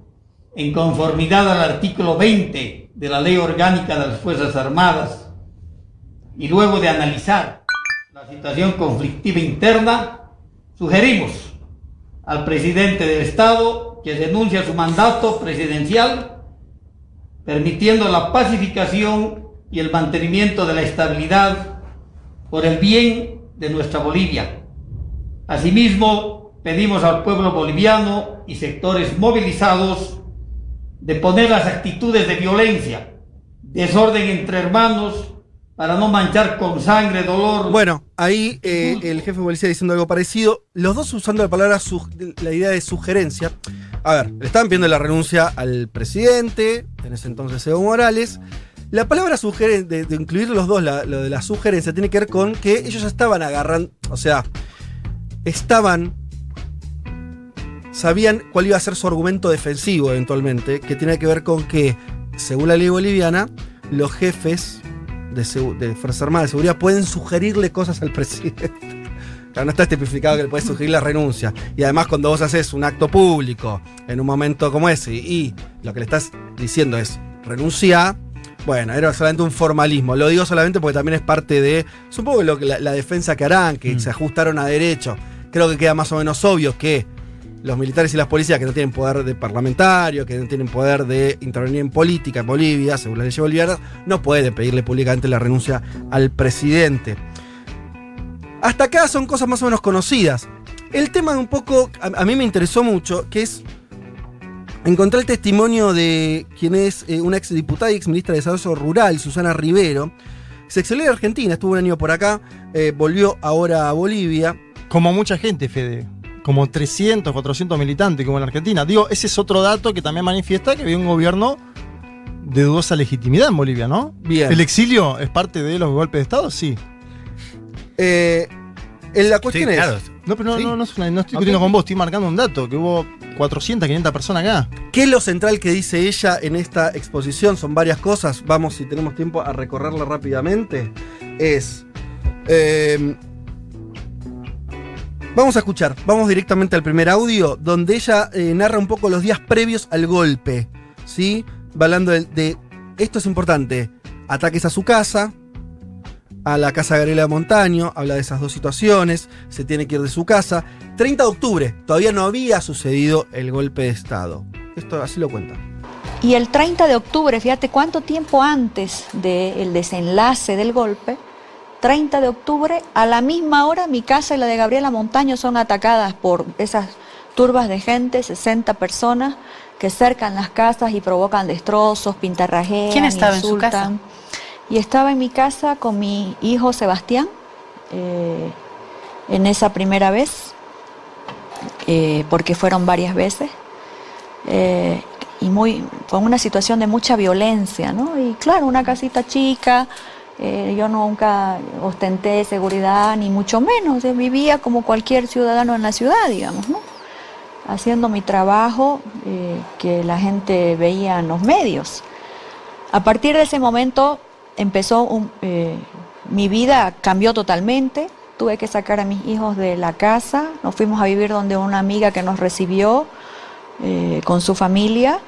[SPEAKER 7] en conformidad al artículo 20 de la Ley Orgánica de las Fuerzas Armadas, y luego de analizar la situación conflictiva interna, sugerimos al presidente del Estado que renuncie a su mandato presidencial, permitiendo la pacificación y el mantenimiento de la estabilidad por el bien de nuestra Bolivia. Asimismo, pedimos al pueblo boliviano y sectores movilizados de poner las actitudes de violencia, desorden entre hermanos, para no manchar con sangre, dolor.
[SPEAKER 2] Bueno, ahí eh, el jefe de policía diciendo algo parecido. Los dos usando la palabra, la idea de sugerencia. A ver, le estaban pidiendo la renuncia al presidente, en ese entonces Evo Morales. La palabra sugerencia, de, de incluir los dos, la- lo de la sugerencia, tiene que ver con que ellos ya estaban agarrando, o sea, estaban, sabían cuál iba a ser su argumento defensivo eventualmente, que tiene que ver con que, según la ley boliviana, los jefes de, de Fuerzas Armadas de Seguridad pueden sugerirle cosas al *laughs* presidente. Claro, no está tipificado que le puedes sugerir la renuncia. Y además, cuando vos haces un acto público en un momento como ese y lo que le estás diciendo es renuncia, bueno, era solamente un formalismo. Lo digo solamente porque también es parte de, supongo, lo que la, la defensa que harán, que
[SPEAKER 5] Mm.
[SPEAKER 2] se ajustaron a derecho. Creo que queda más o menos obvio que los militares y las policías que no tienen poder de parlamentario, que no tienen poder de intervenir en política en Bolivia, según la ley boliviana, no pueden pedirle públicamente la renuncia al presidente. Hasta acá son cosas más o menos conocidas. El tema un poco, a, mí me interesó mucho, que es encontré el testimonio de quien es eh, una ex diputada y ex ministra de Desarrollo Rural, Susana Rivero. Se exilió de Argentina, estuvo un año por acá, eh, volvió ahora a Bolivia.
[SPEAKER 3] Como mucha gente, Fede. Como 300, 400 militantes, como en Argentina. Digo, ese es otro dato que también manifiesta que había un gobierno de dudosa legitimidad en Bolivia, ¿no?
[SPEAKER 2] Bien.
[SPEAKER 3] ¿El exilio es parte de los golpes de Estado? Sí.
[SPEAKER 2] Eh, la cuestión
[SPEAKER 5] Sí,
[SPEAKER 2] es.
[SPEAKER 5] claro.
[SPEAKER 3] No, pero no,
[SPEAKER 5] Sí.
[SPEAKER 3] no, no, es una- no estoy discutiendo con vos, estoy marcando un dato, que hubo 400, 500 personas acá.
[SPEAKER 2] ¿Qué es lo central que dice ella en esta exposición? Son varias cosas. Vamos, si tenemos tiempo, a recorrerla rápidamente. Es. eh, vamos a escuchar. Vamos directamente al primer audio, donde ella eh, narra un poco los días previos al golpe. ¿Sí? Hablando de, Esto es importante. Ataques a su casa. A la casa de Gabriela Montaño, habla de esas dos situaciones, se tiene que ir de su casa. 30 de octubre, todavía no había sucedido el golpe de Estado. Esto así lo cuenta.
[SPEAKER 8] Y el 30 de octubre, fíjate cuánto tiempo antes del desenlace del golpe, 30 de octubre, a la misma hora mi casa y la de Gabriela Montaño son atacadas por esas turbas de gente, 60 personas, que cercan las casas y provocan destrozos, pintarrajean,
[SPEAKER 9] ¿Quién estaba en su casa?
[SPEAKER 8] Y estaba en mi casa con mi hijo Sebastián eh, en esa primera vez, eh, porque fueron varias veces. Eh, y muy con una situación de mucha violencia, ¿no? Y claro, una casita chica, eh, yo nunca ostenté seguridad ni mucho menos, eh, vivía como cualquier ciudadano en la ciudad, digamos, ¿no? Haciendo mi trabajo eh, que la gente veía en los medios. A partir de ese momento empezó un- eh, mi vida cambió totalmente. Tuve que sacar a mis hijos de la casa. Nos fuimos a vivir donde una amiga que nos recibió con su familia.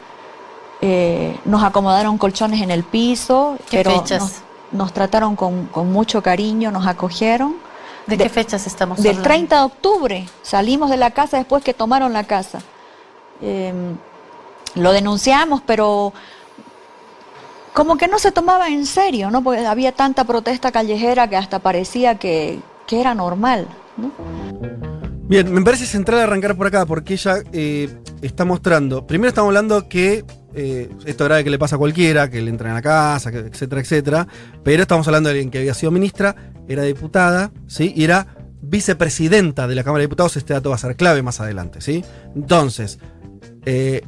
[SPEAKER 8] Nos acomodaron colchones en el piso,
[SPEAKER 9] ¿Qué
[SPEAKER 8] pero
[SPEAKER 9] fechas?
[SPEAKER 8] Nos, nos trataron con, con mucho cariño, nos acogieron.
[SPEAKER 9] ¿De,
[SPEAKER 8] De-
[SPEAKER 9] qué fechas estamos
[SPEAKER 8] Del
[SPEAKER 9] hablando?
[SPEAKER 8] 30 de octubre salimos de la casa después que tomaron la casa. Eh, lo denunciamos, pero como que no se tomaba en serio, ¿no? Porque había tanta protesta callejera que hasta parecía que, que era normal, ¿no?
[SPEAKER 2] Bien, me parece central arrancar por acá porque ella eh, está mostrando. Primero estamos hablando que eh, esto grave que le pasa a cualquiera, que le entran a la casa, etcétera, etcétera. Pero estamos hablando de alguien que había sido ministra, era diputada, ¿sí? Y era vicepresidenta de la Cámara de Diputados. Este dato va a ser clave más adelante, ¿sí? Entonces, eh,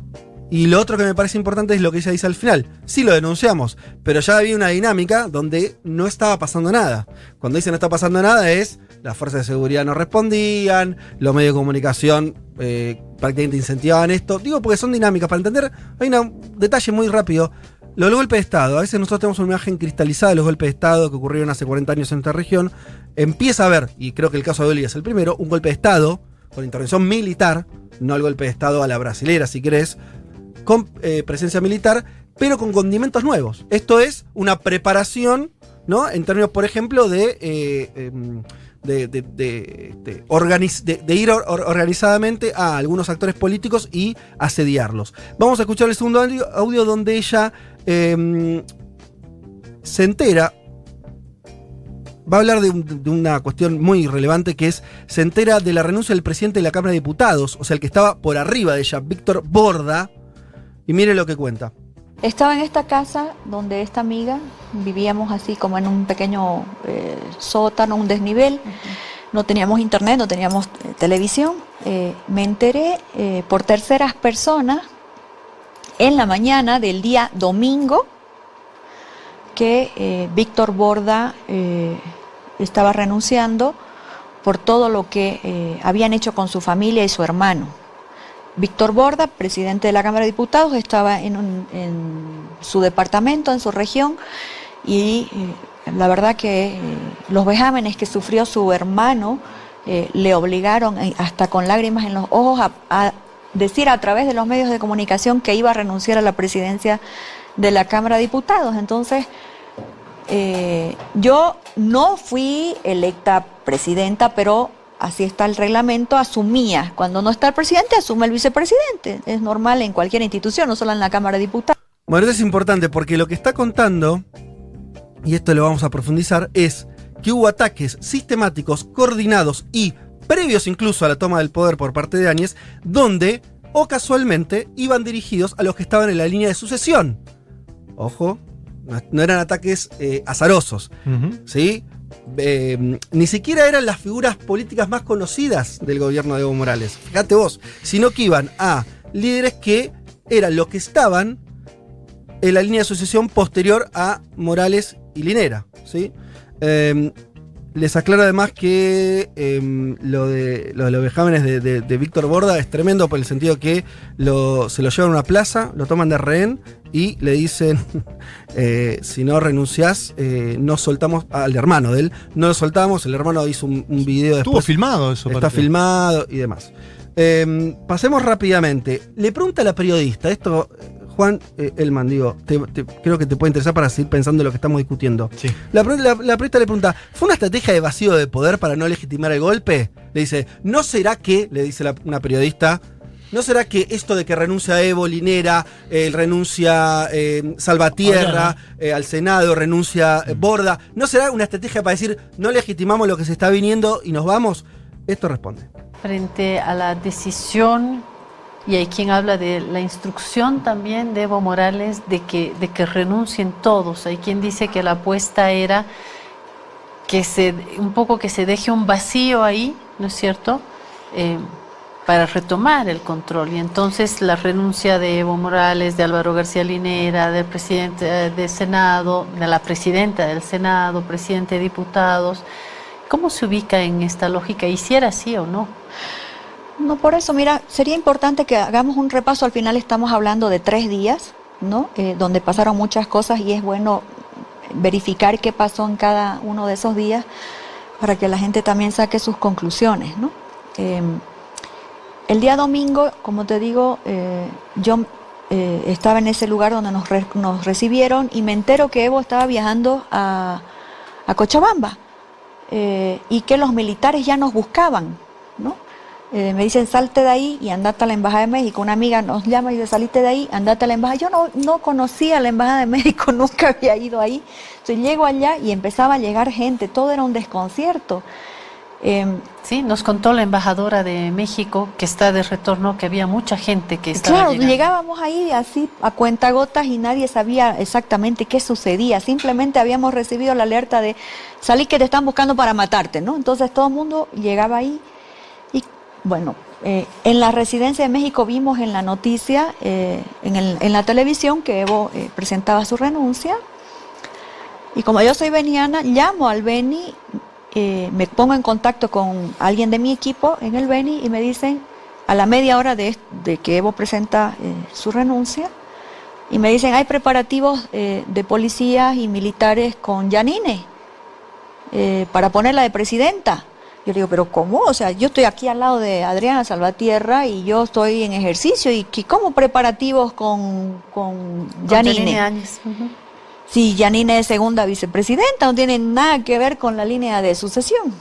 [SPEAKER 2] y lo otro que me parece importante es lo que ella dice al final. Sí lo denunciamos, pero ya había una dinámica donde no estaba pasando nada. Cuando dice no está pasando nada es las fuerzas de seguridad no respondían, los medios de comunicación eh, prácticamente incentivaban esto. Digo porque son dinámicas. Para entender, hay un detalle muy rápido. Lo del golpe de Estado. A veces nosotros tenemos una imagen cristalizada de los golpes de Estado que ocurrieron hace 40 años en esta región. Empieza a haber, y creo que el caso de Bolivia es el primero, un golpe de Estado con intervención militar, no el golpe de Estado a la brasilera, si querés, con eh, presencia militar, pero con condimentos nuevos. Esto es una preparación, ¿no? En términos, por ejemplo, de. eh, em, de, de- de- organiz- de- ir or- or- organizadamente a algunos actores políticos y asediarlos. Vamos a escuchar el segundo audio, donde ella em, se entera. Va a hablar de una cuestión muy relevante que es, se entera de la renuncia del presidente de la Cámara de Diputados, o sea, el que estaba por arriba de ella, Víctor Borda, y mire lo que cuenta.
[SPEAKER 8] Estaba en esta casa donde esta amiga vivíamos así como en un pequeño eh, sótano, un desnivel. No teníamos internet, no teníamos eh, televisión. Eh, me enteré por terceras personas en la mañana del día domingo que Víctor Borda estaba renunciando por todo lo que habían hecho con su familia y su hermano. Víctor Borda, presidente de la Cámara de Diputados, estaba en, su departamento, en su región, y eh, la verdad que eh, los vejámenes que sufrió su hermano eh, le obligaron, hasta con lágrimas en los ojos, a, decir a través de los medios de comunicación que iba a renunciar a la presidencia de la Cámara de Diputados. Entonces, yo no fui electa presidenta, pero así está el reglamento, asumía. Cuando no está el presidente, asume el vicepresidente. Es normal en cualquier institución, no solo en la Cámara de Diputados.
[SPEAKER 2] Bueno, esto es importante porque lo que está contando, y esto lo vamos a profundizar, es que hubo ataques sistemáticos, coordinados y previos incluso a la toma del poder por parte de Áñez, donde o casualmente iban dirigidos a los que estaban en la línea de sucesión. Ojo, no, eran ataques eh, azarosos. ¿sí? Eh, ni siquiera eran las figuras políticas más conocidas del gobierno de Evo Morales, fíjate vos, sino que iban a líderes que eran los que estaban en la línea de sucesión posterior a Morales y Linera, ¿sí? Eh, les aclaro además que eh, lo, de, lo de los vejámenes de, Víctor Borda es tremendo por el sentido que se lo llevan a una plaza, lo toman de rehén y le dicen, *laughs* eh, si no renunciás, eh, no soltamos, al hermano de él, no lo soltamos, el hermano hizo un, un video
[SPEAKER 3] Estuvo
[SPEAKER 2] después.
[SPEAKER 3] filmado eso.
[SPEAKER 2] Está filmado y demás. Eh, pasemos rápidamente. Le pregunta a la periodista, esto, Juan eh, Elman, digo, te- te- creo que te puede interesar para seguir pensando en lo que estamos discutiendo.
[SPEAKER 5] Sí.
[SPEAKER 2] La, pre- la- la periodista le pregunta, ¿fue una estrategia de vacío de poder para no legitimar el golpe? Le dice, ¿no será que, le dice la- una periodista, ¿no será que esto de que renuncia Evo, Linera, eh, renuncia eh, Salvatierra eh, al Senado, renuncia eh, Borda, ¿no será una estrategia para decir, no legitimamos lo que se está viniendo y nos vamos? Esto responde.
[SPEAKER 9] frente a la decisión, y hay quien habla de la instrucción también de Evo Morales de que, de que renuncien todos. Hay quien dice que la apuesta era que se, un poco que se deje un vacío ahí, ¿no es cierto? Para retomar el control. Y entonces la renuncia de Evo Morales, de Álvaro García Linera, del presidente eh, del Senado, de la presidenta del Senado, presidente de diputados, ¿cómo se ubica en esta lógica? ¿Y si era así o no?
[SPEAKER 8] No, por eso, mira, sería importante que hagamos un repaso. Al final estamos hablando de tres días, ¿no? Eh, donde pasaron muchas cosas y es bueno verificar qué pasó en cada uno de esos días para que la gente también saque sus conclusiones, ¿no? Eh, el día domingo, como te digo, eh, yo eh, estaba en ese lugar donde nos, re- nos recibieron y me entero que Evo estaba viajando a, a Cochabamba eh, y que los militares ya nos buscaban, ¿no? Me dicen, salte de ahí y andate a la Embajada de México. Una amiga nos llama y dice, salite de ahí, andate a la Embajada. Yo no, no conocía la Embajada de México, *laughs* nunca había ido ahí. Entonces llego allá y empezaba a llegar gente, todo era un desconcierto. Eh,
[SPEAKER 9] Sí, nos contó la embajadora de México que está de retorno que había mucha gente que estaba
[SPEAKER 8] claro,
[SPEAKER 9] llegando.
[SPEAKER 8] llegábamos ahí así a cuentagotas y nadie sabía exactamente qué sucedía. Simplemente habíamos recibido la alerta de salí que te están buscando para matarte, ¿no? Entonces todo el mundo llegaba ahí y bueno, eh, en la residencia de México vimos en la noticia, eh, en, el- en la televisión, que Evo eh, presentaba su renuncia. Y como yo soy veniana, llamo al Beni, eh, me pongo en contacto con alguien de mi equipo en el Beni y me dicen, a la media hora de, de que Evo presenta eh, su renuncia, y me dicen, hay preparativos eh, de policías y militares con Yanine eh, para ponerla de presidenta. Yo le digo, pero ¿cómo? O sea, yo estoy aquí al lado de Adriana Salvatierra y yo estoy en ejercicio. ¿Y cómo preparativos con, con
[SPEAKER 9] Con
[SPEAKER 8] Yanine?
[SPEAKER 9] Yanine Áñez.
[SPEAKER 8] Si Yanine es segunda vicepresidenta, no tiene nada que ver con la línea de sucesión.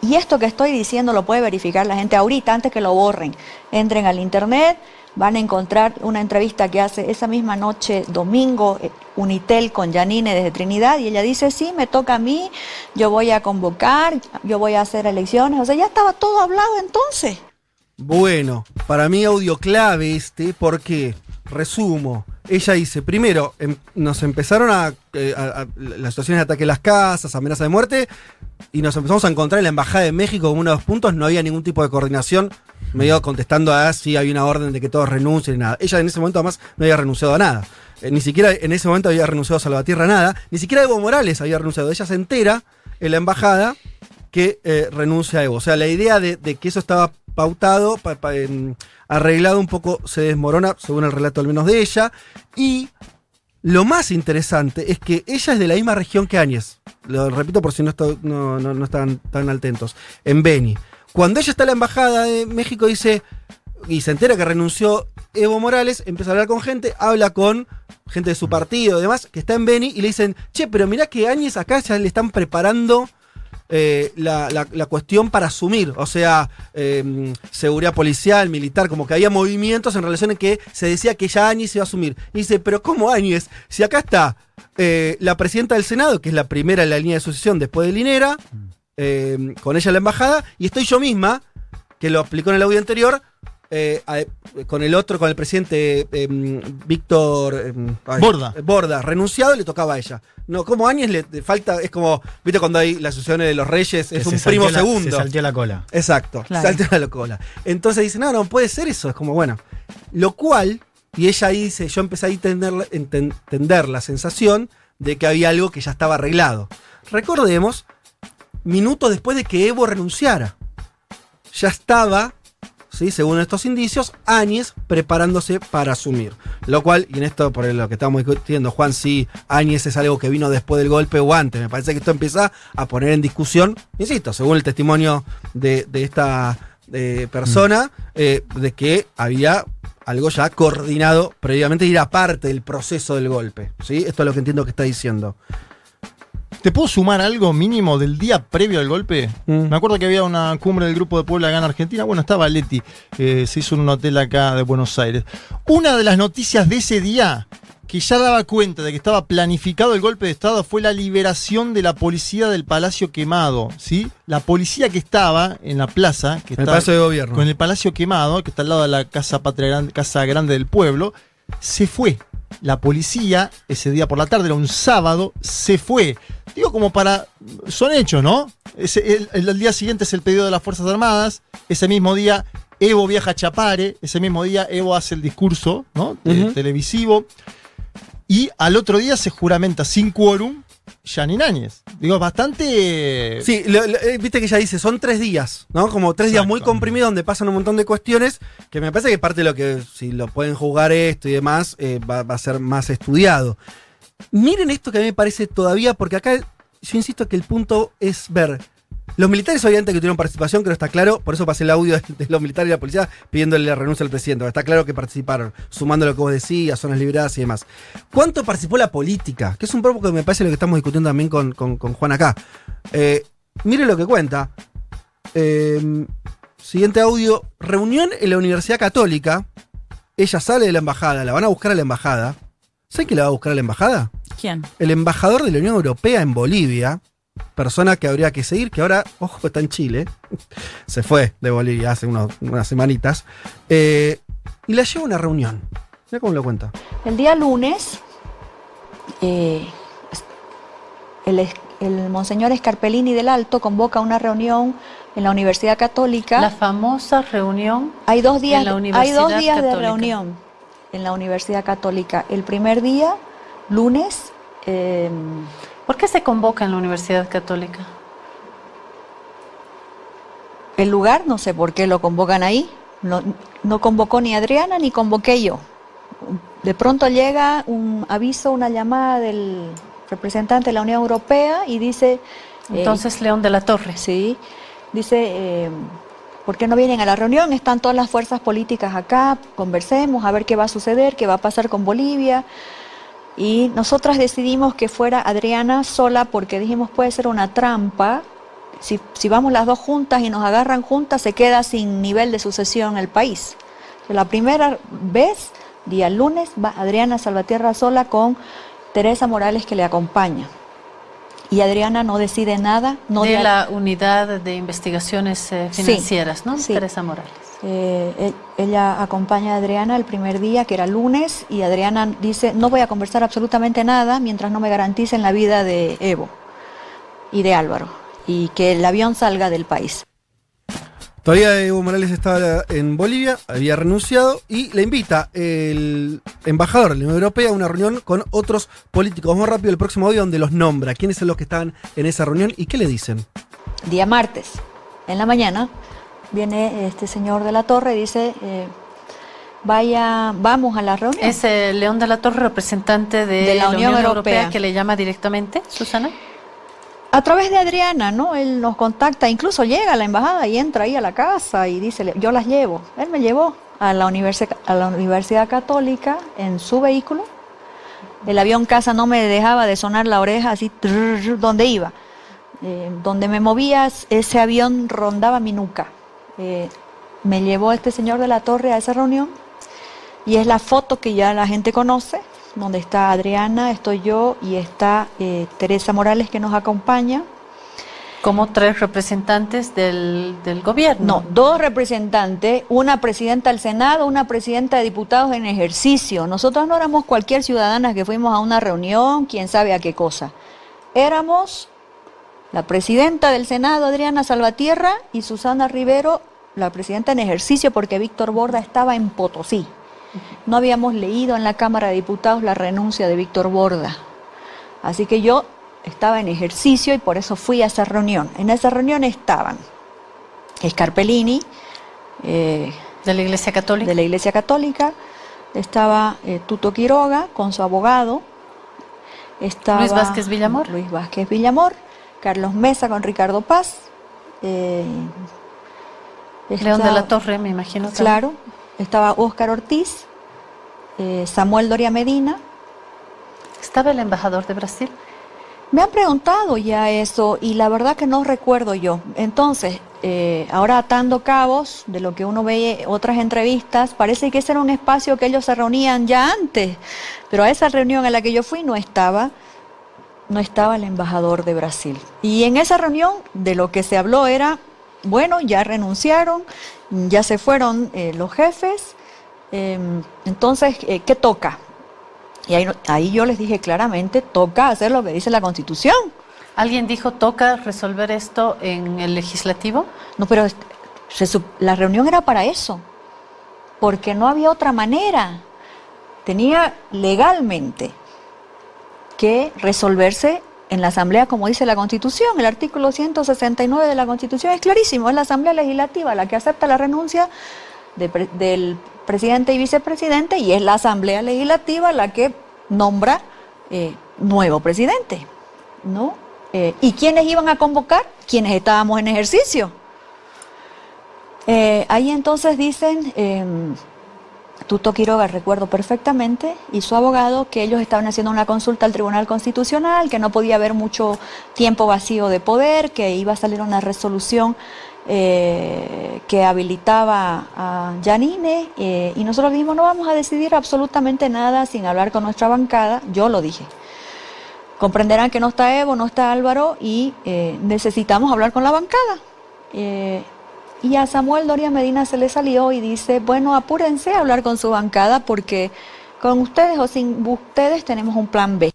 [SPEAKER 8] Y esto que estoy diciendo lo puede verificar la gente ahorita, antes que lo borren. Entren al internet, van a encontrar una entrevista que hace esa misma noche, domingo, eh, Unitel con Yanine desde Trinidad, y ella dice, sí, me toca a mí, yo voy a convocar, yo voy a hacer elecciones. O sea, ya estaba todo hablado entonces.
[SPEAKER 2] Bueno, para mí audio clave este, porque, resumo, ella dice, primero, em- nos empezaron a, eh, las situaciones de ataque a las casas, amenaza de muerte, y nos empezamos a encontrar en la Embajada de México como uno de los puntos, no había ningún tipo de coordinación, medio contestando a si había una orden de que todos renuncien y nada. Ella en ese momento además no había renunciado a nada. Eh, ni siquiera en ese momento había renunciado a Salvatierra a nada, ni siquiera Evo Morales había renunciado. Ella se entera en la embajada que eh, renuncia a Evo. O sea, la idea de, de que eso estaba pautado, pa- pa- arreglado un poco, se desmorona, según el relato al menos de ella. Y lo más interesante es que ella es de la misma región que Áñez. Lo repito por si no, no- no están tan atentos. En Beni. Cuando ella está en la embajada de México, dice. Y se entera que renunció Evo Morales, empieza a hablar con gente, habla con gente de su partido y demás, que está en Beni, y le dicen, che, pero mirá que Áñez acá ya le están preparando eh, la, la- la cuestión para asumir, o sea, eh, seguridad policial, militar, como que había movimientos en relación a que se decía que ya Áñez iba a asumir. Y dice, pero ¿cómo Áñez? Si acá está eh, la presidenta del Senado, que es la primera en la línea de sucesión después de Linera, eh, con ella en la embajada, y estoy yo misma, que lo explicó en el audio anterior, eh, con el otro, con el presidente eh, Víctor eh, ay,
[SPEAKER 3] Borda.
[SPEAKER 2] eh, Borda, renunciado, le tocaba a ella. No, como Áñez le, le falta, es como, viste cuando hay las sucesiones de los reyes,
[SPEAKER 5] Que
[SPEAKER 2] es
[SPEAKER 5] se
[SPEAKER 2] un primo
[SPEAKER 5] salteó la-
[SPEAKER 2] segundo.
[SPEAKER 5] Se salteó la cola.
[SPEAKER 2] Exacto,
[SPEAKER 4] Claro.
[SPEAKER 2] salta la cola. Entonces dice, no, no puede ser eso. Es como, bueno. Lo cual, y ella ahí dice, yo empecé a entender, entender la sensación de que había algo que ya estaba arreglado. Recordemos, minutos después de que Evo renunciara, ya estaba, ¿sí? según estos indicios, Áñez preparándose para asumir. Lo cual, y en esto por lo que estamos discutiendo, Juan, si Áñez es algo que vino después del golpe o antes, me parece que esto empieza a poner en discusión, insisto, según el testimonio de, de esta eh, persona, eh, de que había algo ya coordinado previamente y era parte del proceso del golpe. ¿sí? Esto es lo que entiendo que está diciendo.
[SPEAKER 3] ¿Te puedo sumar algo mínimo del día previo al golpe?
[SPEAKER 2] Mm.
[SPEAKER 3] Me acuerdo que había una cumbre del grupo de Puebla acá en Argentina. Bueno, estaba Leti. eh, se hizo en un hotel acá de Buenos Aires. Una de las noticias de ese día que ya daba cuenta de que estaba planificado el golpe de Estado fue la liberación de la policía del Palacio Quemado. ¿sí? La policía que estaba en la plaza, que
[SPEAKER 2] En el
[SPEAKER 3] está
[SPEAKER 2] Palacio de Gobierno.
[SPEAKER 3] con el Palacio Quemado, que está al lado de la Casa Patria Grande, Casa Grande del Pueblo, se fue. La policía, ese día por la tarde, era un sábado, se fue. Digo, como para. Son hechos, ¿no? Ese- el, el- el día siguiente es el pedido de las Fuerzas Armadas. Ese mismo día, Evo viaja a Chapare. Ese mismo día, Evo hace el discurso, ¿no? Televisivo. Y al otro día se juramenta sin quórum Yanin Áñez. Digo, bastante.
[SPEAKER 2] Sí, lo- lo- eh, viste que ella dice, son tres días, ¿no? Como tres días muy comprimidos donde pasan un montón de cuestiones que me parece que parte de lo que, si lo pueden jugar esto y demás, eh, va, va a ser más estudiado. Miren esto que a mí me parece todavía, porque acá yo insisto que el punto es ver. Los militares obviamente que tuvieron participación, creo que está claro, por eso pasé el audio *laughs* de, los militares y la policía pidiéndole la renuncia al presidente. Está claro que participaron, sumando lo que vos decías, zonas liberadas y demás. ¿Cuánto participó la política? Que es un poco que me parece lo que estamos discutiendo también con, con- con Juan acá. Eh, mire lo que cuenta. Eh, siguiente audio. Reunión en la Universidad Católica. Ella sale de la embajada, la van a buscar a la embajada. ¿Saben quién la va a buscar a la embajada?
[SPEAKER 4] ¿Quién?
[SPEAKER 2] El embajador de la Unión Europea en Bolivia. Persona que habría que seguir, que ahora, ojo, está en Chile. *laughs* Se fue de Bolivia hace unos- unas semanitas. Eh, y la lleva a una reunión. Mira cómo lo cuenta.
[SPEAKER 8] El día lunes, eh, el, el monseñor Escarpelini del Alto convoca una reunión en la Universidad Católica.
[SPEAKER 9] La famosa reunión
[SPEAKER 8] hay dos días,
[SPEAKER 9] en la
[SPEAKER 8] hay dos
[SPEAKER 9] Universidad
[SPEAKER 8] días de
[SPEAKER 9] Católica.
[SPEAKER 8] reunión en la Universidad Católica. El primer día, lunes, eh,
[SPEAKER 9] ¿Por qué se convoca en la Universidad Católica?
[SPEAKER 8] el lugar, no sé por qué lo convocan ahí. No, no convocó ni Adriana ni convoqué yo. De pronto llega un aviso, una llamada del representante de la Unión Europea y dice... eh,
[SPEAKER 9] Entonces, León de la Torre.
[SPEAKER 8] Sí, dice, eh, ¿por qué no vienen a la reunión? Están todas las fuerzas políticas acá, conversemos, a ver qué va a suceder, qué va a pasar con Bolivia. Y nosotras decidimos que fuera Adriana sola porque dijimos puede ser una trampa. Si, si vamos las dos juntas y nos agarran juntas, se queda sin nivel de sucesión el país. La primera vez, día lunes, va Adriana Salvatierra sola con Teresa Morales que le acompaña. Y Adriana no decide nada. No
[SPEAKER 9] de la Unidad de Investigaciones eh,
[SPEAKER 8] Sí,
[SPEAKER 9] Financieras, ¿no?
[SPEAKER 8] sí.
[SPEAKER 9] Teresa Morales.
[SPEAKER 8] Eh, e- ella acompaña a Adriana el primer día, que era lunes, y Adriana dice, no voy a conversar absolutamente nada mientras no me garanticen la vida de Evo y de Álvaro, y que el avión salga del país.
[SPEAKER 2] Todavía Evo Morales estaba en Bolivia, había renunciado y le invita el embajador de la Unión Europea a una reunión con otros políticos. Vamos rápido el próximo audio donde los nombra. ¿Quiénes son los que estaban en esa reunión y qué le dicen?
[SPEAKER 8] Día martes, en la mañana, viene este señor de la torre y dice, eh, vaya, vamos a la reunión.
[SPEAKER 9] ¿Es eh, León de la Torre representante de,
[SPEAKER 8] De la Unión
[SPEAKER 9] Europea.
[SPEAKER 8] Europea.
[SPEAKER 9] que le llama directamente, Susana?
[SPEAKER 8] A través de Adriana, ¿no? Él nos contacta, incluso llega a la embajada y entra ahí a la casa y dice, yo las llevo. Él me llevó a la, universi- a la Universidad Católica en su vehículo. El avión casa no me dejaba de sonar la oreja así, trrr, donde iba. Eh, donde me movías, ese avión rondaba mi nuca. Eh, me llevó este señor de la torre a esa reunión y es la foto que ya la gente conoce, donde está Adriana, estoy yo y está eh, Teresa Morales que nos acompaña.
[SPEAKER 9] Como tres representantes del, del gobierno.
[SPEAKER 8] No, dos representantes, una presidenta del Senado, una presidenta de diputados en ejercicio. Nosotros no éramos cualquier ciudadana que fuimos a una reunión, quién sabe a qué cosa. Éramos la presidenta del Senado, Adriana Salvatierra, y Susana Rivero, la presidenta en ejercicio, porque Víctor Borda estaba en Potosí. No habíamos leído en la Cámara de Diputados la renuncia de Víctor Borda. Así que yo estaba en ejercicio y por eso fui a esa reunión. En esa reunión estaban Scarpellini, eh,
[SPEAKER 9] de la Iglesia Católica.
[SPEAKER 8] de la Iglesia Católica, estaba eh, Tuto Quiroga con su abogado, estaba
[SPEAKER 9] Luis Vázquez Villamor.
[SPEAKER 8] Luis Vázquez Villamor, Carlos Mesa con Ricardo Paz, eh,
[SPEAKER 9] León de la Torre, me imagino. también.
[SPEAKER 8] Claro, estaba Óscar Ortiz, eh, Samuel Doria Medina.
[SPEAKER 9] ¿Estaba el embajador de Brasil?
[SPEAKER 8] Me han preguntado ya eso y la verdad que no recuerdo yo. Entonces, eh, ahora atando cabos de lo que uno ve otras entrevistas, parece que ese era un espacio que ellos se reunían ya antes, pero a esa reunión a la que yo fui no estaba, no estaba el embajador de Brasil. Y en esa reunión de lo que se habló era, bueno, ya renunciaron, ya se fueron eh, los jefes, eh, entonces, eh, ¿qué toca? Y ahí, ahí yo les dije claramente, toca hacer lo que dice la Constitución.
[SPEAKER 9] ¿Alguien dijo toca resolver esto en el legislativo?
[SPEAKER 8] No, pero est- se sup- la reunión era para eso, porque no había otra manera. Tenía legalmente que resolverse en la Asamblea, como dice la Constitución. El artículo 169 de la Constitución es clarísimo, es la Asamblea Legislativa la que acepta la renuncia del presidente y vicepresidente y es la Asamblea Legislativa la que nombra eh, nuevo presidente, ¿no? Eh, ¿Y quiénes iban a convocar? Quienes estábamos en ejercicio. Eh, ahí entonces dicen, eh, Tuto Quiroga, recuerdo perfectamente, y su abogado, que ellos estaban haciendo una consulta al Tribunal Constitucional, que no podía haber mucho tiempo vacío de poder, que iba a salir una resolución eh, que habilitaba a Yanine, eh, y nosotros dijimos, no vamos a decidir absolutamente nada sin hablar con nuestra bancada, yo lo dije. Comprenderán que no está Evo, no está Álvaro, y eh, necesitamos hablar con la bancada. Eh, y a Samuel Doria Medina se le salió y dice, bueno, apúrense a hablar con su bancada porque con ustedes o sin ustedes tenemos un plan B.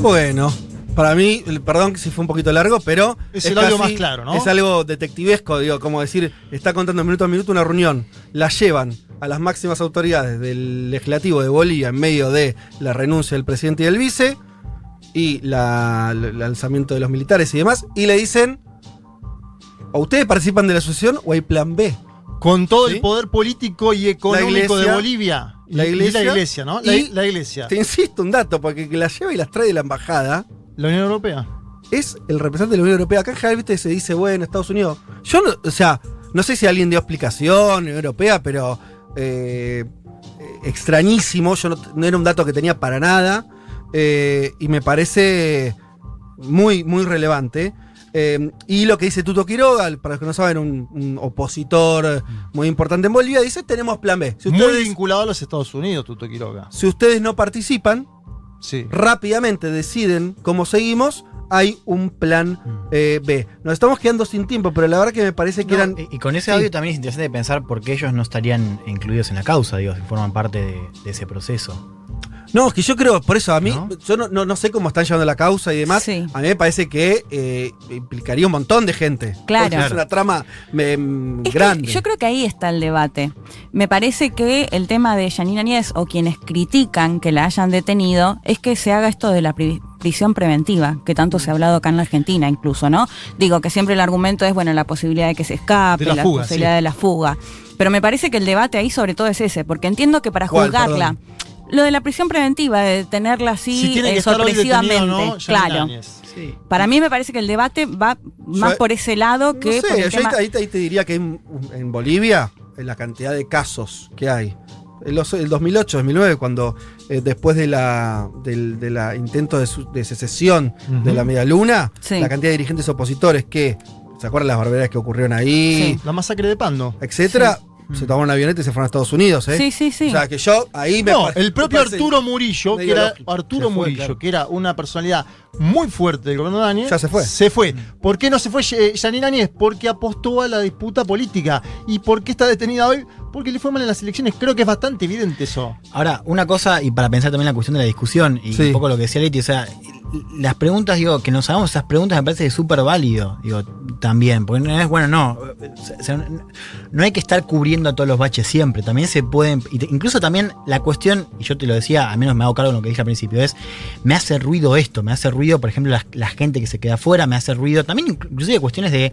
[SPEAKER 2] Bueno, para mí, el- perdón que si fue un poquito largo, pero.
[SPEAKER 3] Es el audio más claro, ¿no?
[SPEAKER 2] Es algo detectivesco, digo, como decir, está contando minuto a minuto una reunión, la llevan a las máximas autoridades del legislativo de Bolivia en medio de la renuncia del presidente y del vice y la- el lanzamiento de los militares y demás, y le dicen: o ustedes participan de la asociación o hay plan B.
[SPEAKER 3] Con todo
[SPEAKER 2] ¿Sí?
[SPEAKER 3] el poder político y económico
[SPEAKER 2] iglesia-
[SPEAKER 3] de Bolivia. Y-
[SPEAKER 2] la
[SPEAKER 3] y
[SPEAKER 2] iglesia-
[SPEAKER 3] la iglesia, ¿no? La,
[SPEAKER 2] y-
[SPEAKER 3] la iglesia.
[SPEAKER 2] Te insisto un dato, porque que la lleva y las trae de la embajada.
[SPEAKER 3] La Unión Europea.
[SPEAKER 2] es el representante de la Unión Europea. Acá en general, viste, se dice, bueno, Estados Unidos. Yo no, o sea, no sé si alguien dio explicación, Unión Europea, pero eh, eh, extrañísimo. Yo no, no era un dato que tenía para nada. eh, y me parece muy, muy relevante. Eh, y lo que dice Tuto Quiroga, para los que no saben, un, un opositor muy importante en Bolivia, dice, tenemos plan B. Si
[SPEAKER 3] Muy
[SPEAKER 2] ustedes,
[SPEAKER 3] vinculado a los Estados Unidos, Tuto Quiroga.
[SPEAKER 2] si ustedes no participan,
[SPEAKER 3] Sí.
[SPEAKER 2] rápidamente deciden cómo seguimos, hay un plan eh, B. Nos estamos quedando sin tiempo, pero la verdad que me parece que
[SPEAKER 5] No,
[SPEAKER 2] eran.
[SPEAKER 5] y, con ese
[SPEAKER 2] Sí.
[SPEAKER 5] audio también es interesante pensar por qué ellos no estarían incluidos en la causa, digo, si forman parte de, de ese proceso.
[SPEAKER 2] No, es que yo creo, por eso a mí,
[SPEAKER 5] ¿No?
[SPEAKER 2] yo no, no, no sé cómo están llevando la causa y demás.
[SPEAKER 4] Sí.
[SPEAKER 2] A mí me parece que eh, implicaría un montón de gente.
[SPEAKER 4] Claro.
[SPEAKER 2] Porque Es una trama
[SPEAKER 4] Es que
[SPEAKER 2] grande.
[SPEAKER 4] yo creo que ahí está el debate. Me parece que el tema de Yanina Nies o quienes critican que la hayan detenido es que se haga esto de la pri- prisión preventiva, que tanto se ha hablado acá en la Argentina incluso, ¿no? Digo que siempre el argumento es, bueno, la posibilidad de que se escape,
[SPEAKER 3] De la fuga,
[SPEAKER 4] posibilidad
[SPEAKER 3] sí.
[SPEAKER 4] de la fuga. Pero me parece que el debate ahí sobre todo es ese, porque entiendo que para
[SPEAKER 2] ¿Cuál,
[SPEAKER 4] juzgarla, lo de la prisión preventiva, de detenerla así
[SPEAKER 3] Si tiene
[SPEAKER 4] eh,
[SPEAKER 3] que estar hoy
[SPEAKER 4] sorpresivamente,
[SPEAKER 3] no,
[SPEAKER 4] claro.
[SPEAKER 5] Sí.
[SPEAKER 4] Para mí me parece que el debate va más
[SPEAKER 2] Yo-
[SPEAKER 4] por ese lado que
[SPEAKER 2] no
[SPEAKER 4] por
[SPEAKER 2] sé,
[SPEAKER 4] el
[SPEAKER 2] yo ahí,
[SPEAKER 4] tema-
[SPEAKER 2] ahí- ahí te diría que en, en Bolivia, en la cantidad de casos que hay. En los- el 2008, 2009, cuando eh, después de la, del de la intento de, su- de secesión de la media luna,
[SPEAKER 4] Sí.
[SPEAKER 2] la cantidad de dirigentes opositores que, ¿se acuerdan las barbaridades que ocurrieron ahí?
[SPEAKER 4] Sí.
[SPEAKER 3] La masacre de Pando.
[SPEAKER 2] etcétera, se tomaron una avioneta y se fueron a Estados Unidos, ¿eh?
[SPEAKER 4] Sí, sí, sí.
[SPEAKER 2] O sea, que yo ahí me
[SPEAKER 3] No, el propio Arturo Murillo, que era. Arturo
[SPEAKER 2] fue,
[SPEAKER 3] Murillo,
[SPEAKER 2] claro.
[SPEAKER 3] que era una personalidad muy fuerte del gobierno de Áñez,
[SPEAKER 2] Ya se fue.
[SPEAKER 3] Se fue. ¿Por qué no se fue eh, Yanine Áñez? Porque apostó a la disputa política. ¿Y por qué está detenida hoy? Porque le fue mal en las elecciones. Creo que es bastante evidente eso.
[SPEAKER 5] Ahora, una cosa, y para pensar también la cuestión de la discusión, y
[SPEAKER 2] Sí.
[SPEAKER 5] un poco lo que decía Leti, o sea, las preguntas, digo, que nos hagamos esas preguntas me parece súper válido, digo, también, porque no es, bueno, no, no hay que estar cubriendo a todos los baches siempre, también se pueden, incluso también la cuestión, y yo te lo decía, al menos me hago cargo de lo que dije al principio, es, me hace ruido esto, me hace ruido, por ejemplo, la, la gente que se queda afuera, me hace ruido, también inclusive cuestiones de...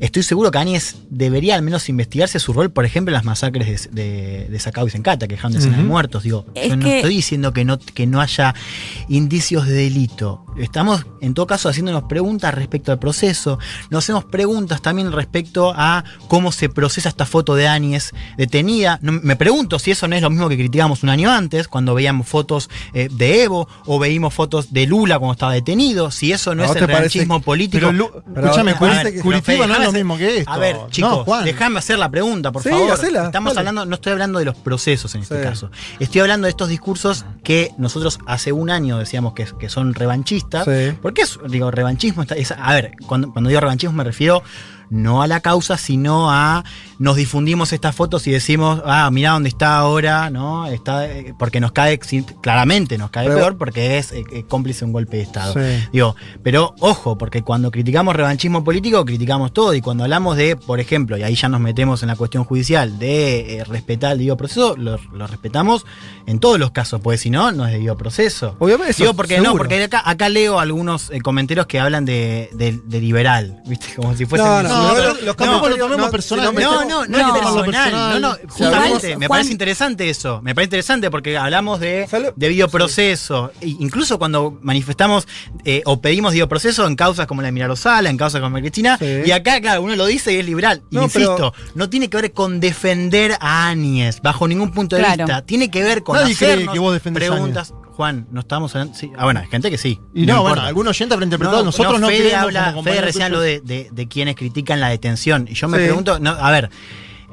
[SPEAKER 5] Estoy seguro que Áñez debería al menos investigarse su rol, por ejemplo, en las masacres de, de, de Sacao y Sencata, que dejaron decenas de muertos. Digo,
[SPEAKER 4] Es
[SPEAKER 5] yo no
[SPEAKER 4] que-
[SPEAKER 5] estoy diciendo que no, que no haya indicios de delito. Estamos, en todo caso, haciéndonos preguntas respecto al proceso. Nos hacemos preguntas también respecto a cómo se procesa esta foto de Áñez detenida. No- me pregunto si eso no es lo mismo que criticábamos un año antes, cuando veíamos fotos eh, de Evo o veíamos fotos de Lula cuando estaba detenido. Si eso no
[SPEAKER 2] ¿A
[SPEAKER 5] es el revanchismo político.
[SPEAKER 3] Pero, Lu-
[SPEAKER 2] Pero
[SPEAKER 3] escúchame, Curitiba no es lo mismo que esto.
[SPEAKER 5] A ver, chicos,
[SPEAKER 3] No,
[SPEAKER 5] déjame hacer la pregunta, por
[SPEAKER 2] Sí,
[SPEAKER 5] favor.
[SPEAKER 2] hacela,
[SPEAKER 5] Estamos
[SPEAKER 2] dale.
[SPEAKER 5] hablando, no estoy hablando de los procesos en este
[SPEAKER 2] Sí.
[SPEAKER 5] caso. Estoy hablando de estos discursos que nosotros hace un año decíamos que, que son revanchistas.
[SPEAKER 2] Sí.
[SPEAKER 5] ¿Por qué es, digo, revanchismo? Está- es- a ver, cuando, cuando digo revanchismo me refiero no a la causa, sino a nos difundimos estas fotos y decimos, ah, mira dónde está ahora, ¿no? Está, eh, porque nos cae, claramente nos cae
[SPEAKER 2] Pero-
[SPEAKER 5] peor porque es eh, eh, cómplice de un golpe de Estado.
[SPEAKER 2] Sí.
[SPEAKER 5] Digo, pero ojo, porque cuando criticamos revanchismo político, criticamos todo. Y cuando hablamos de, por ejemplo, y ahí ya nos metemos en la cuestión judicial, de eh, respetar el debido proceso, lo, lo respetamos en todos los casos, pues si no, no es debido proceso.
[SPEAKER 2] Obviamente,
[SPEAKER 5] Digo, porque no, porque acá, acá leo algunos eh, comentarios que hablan de, de- de liberal, ¿viste? Como si.
[SPEAKER 2] No, no,
[SPEAKER 3] No, pero
[SPEAKER 2] los comentarios
[SPEAKER 3] lo tomemos
[SPEAKER 2] no,
[SPEAKER 3] personal.
[SPEAKER 2] no
[SPEAKER 5] No, no, no,
[SPEAKER 4] No,
[SPEAKER 5] es personal.
[SPEAKER 3] personal.
[SPEAKER 5] No, no, justamente, me
[SPEAKER 4] Juan-
[SPEAKER 5] parece interesante eso. Me parece interesante porque hablamos de
[SPEAKER 2] Sale-
[SPEAKER 5] debido proceso. E incluso cuando manifestamos eh, o pedimos debido proceso en causas como la de Milagro Sala, en causas como Cristina.
[SPEAKER 2] Sí.
[SPEAKER 5] Y acá, claro, uno lo dice y es liberal.
[SPEAKER 2] No,
[SPEAKER 5] Insisto, no tiene que ver con defender a Áñez bajo ningún punto de
[SPEAKER 4] Claro.
[SPEAKER 5] vista. Tiene que ver con hacernos
[SPEAKER 3] que vos
[SPEAKER 5] preguntas. Juan, no estamos hablando. sí. Ah, bueno, hay gente que sí.
[SPEAKER 3] Y no, bueno, algún oyente habrá interpretado. Nosotros no,
[SPEAKER 5] Fede habla,
[SPEAKER 3] como
[SPEAKER 5] Fede recién habló
[SPEAKER 3] tuyos.
[SPEAKER 5] de, de- de quienes critican la detención. Y yo me
[SPEAKER 2] Sí.
[SPEAKER 5] pregunto, no, a ver,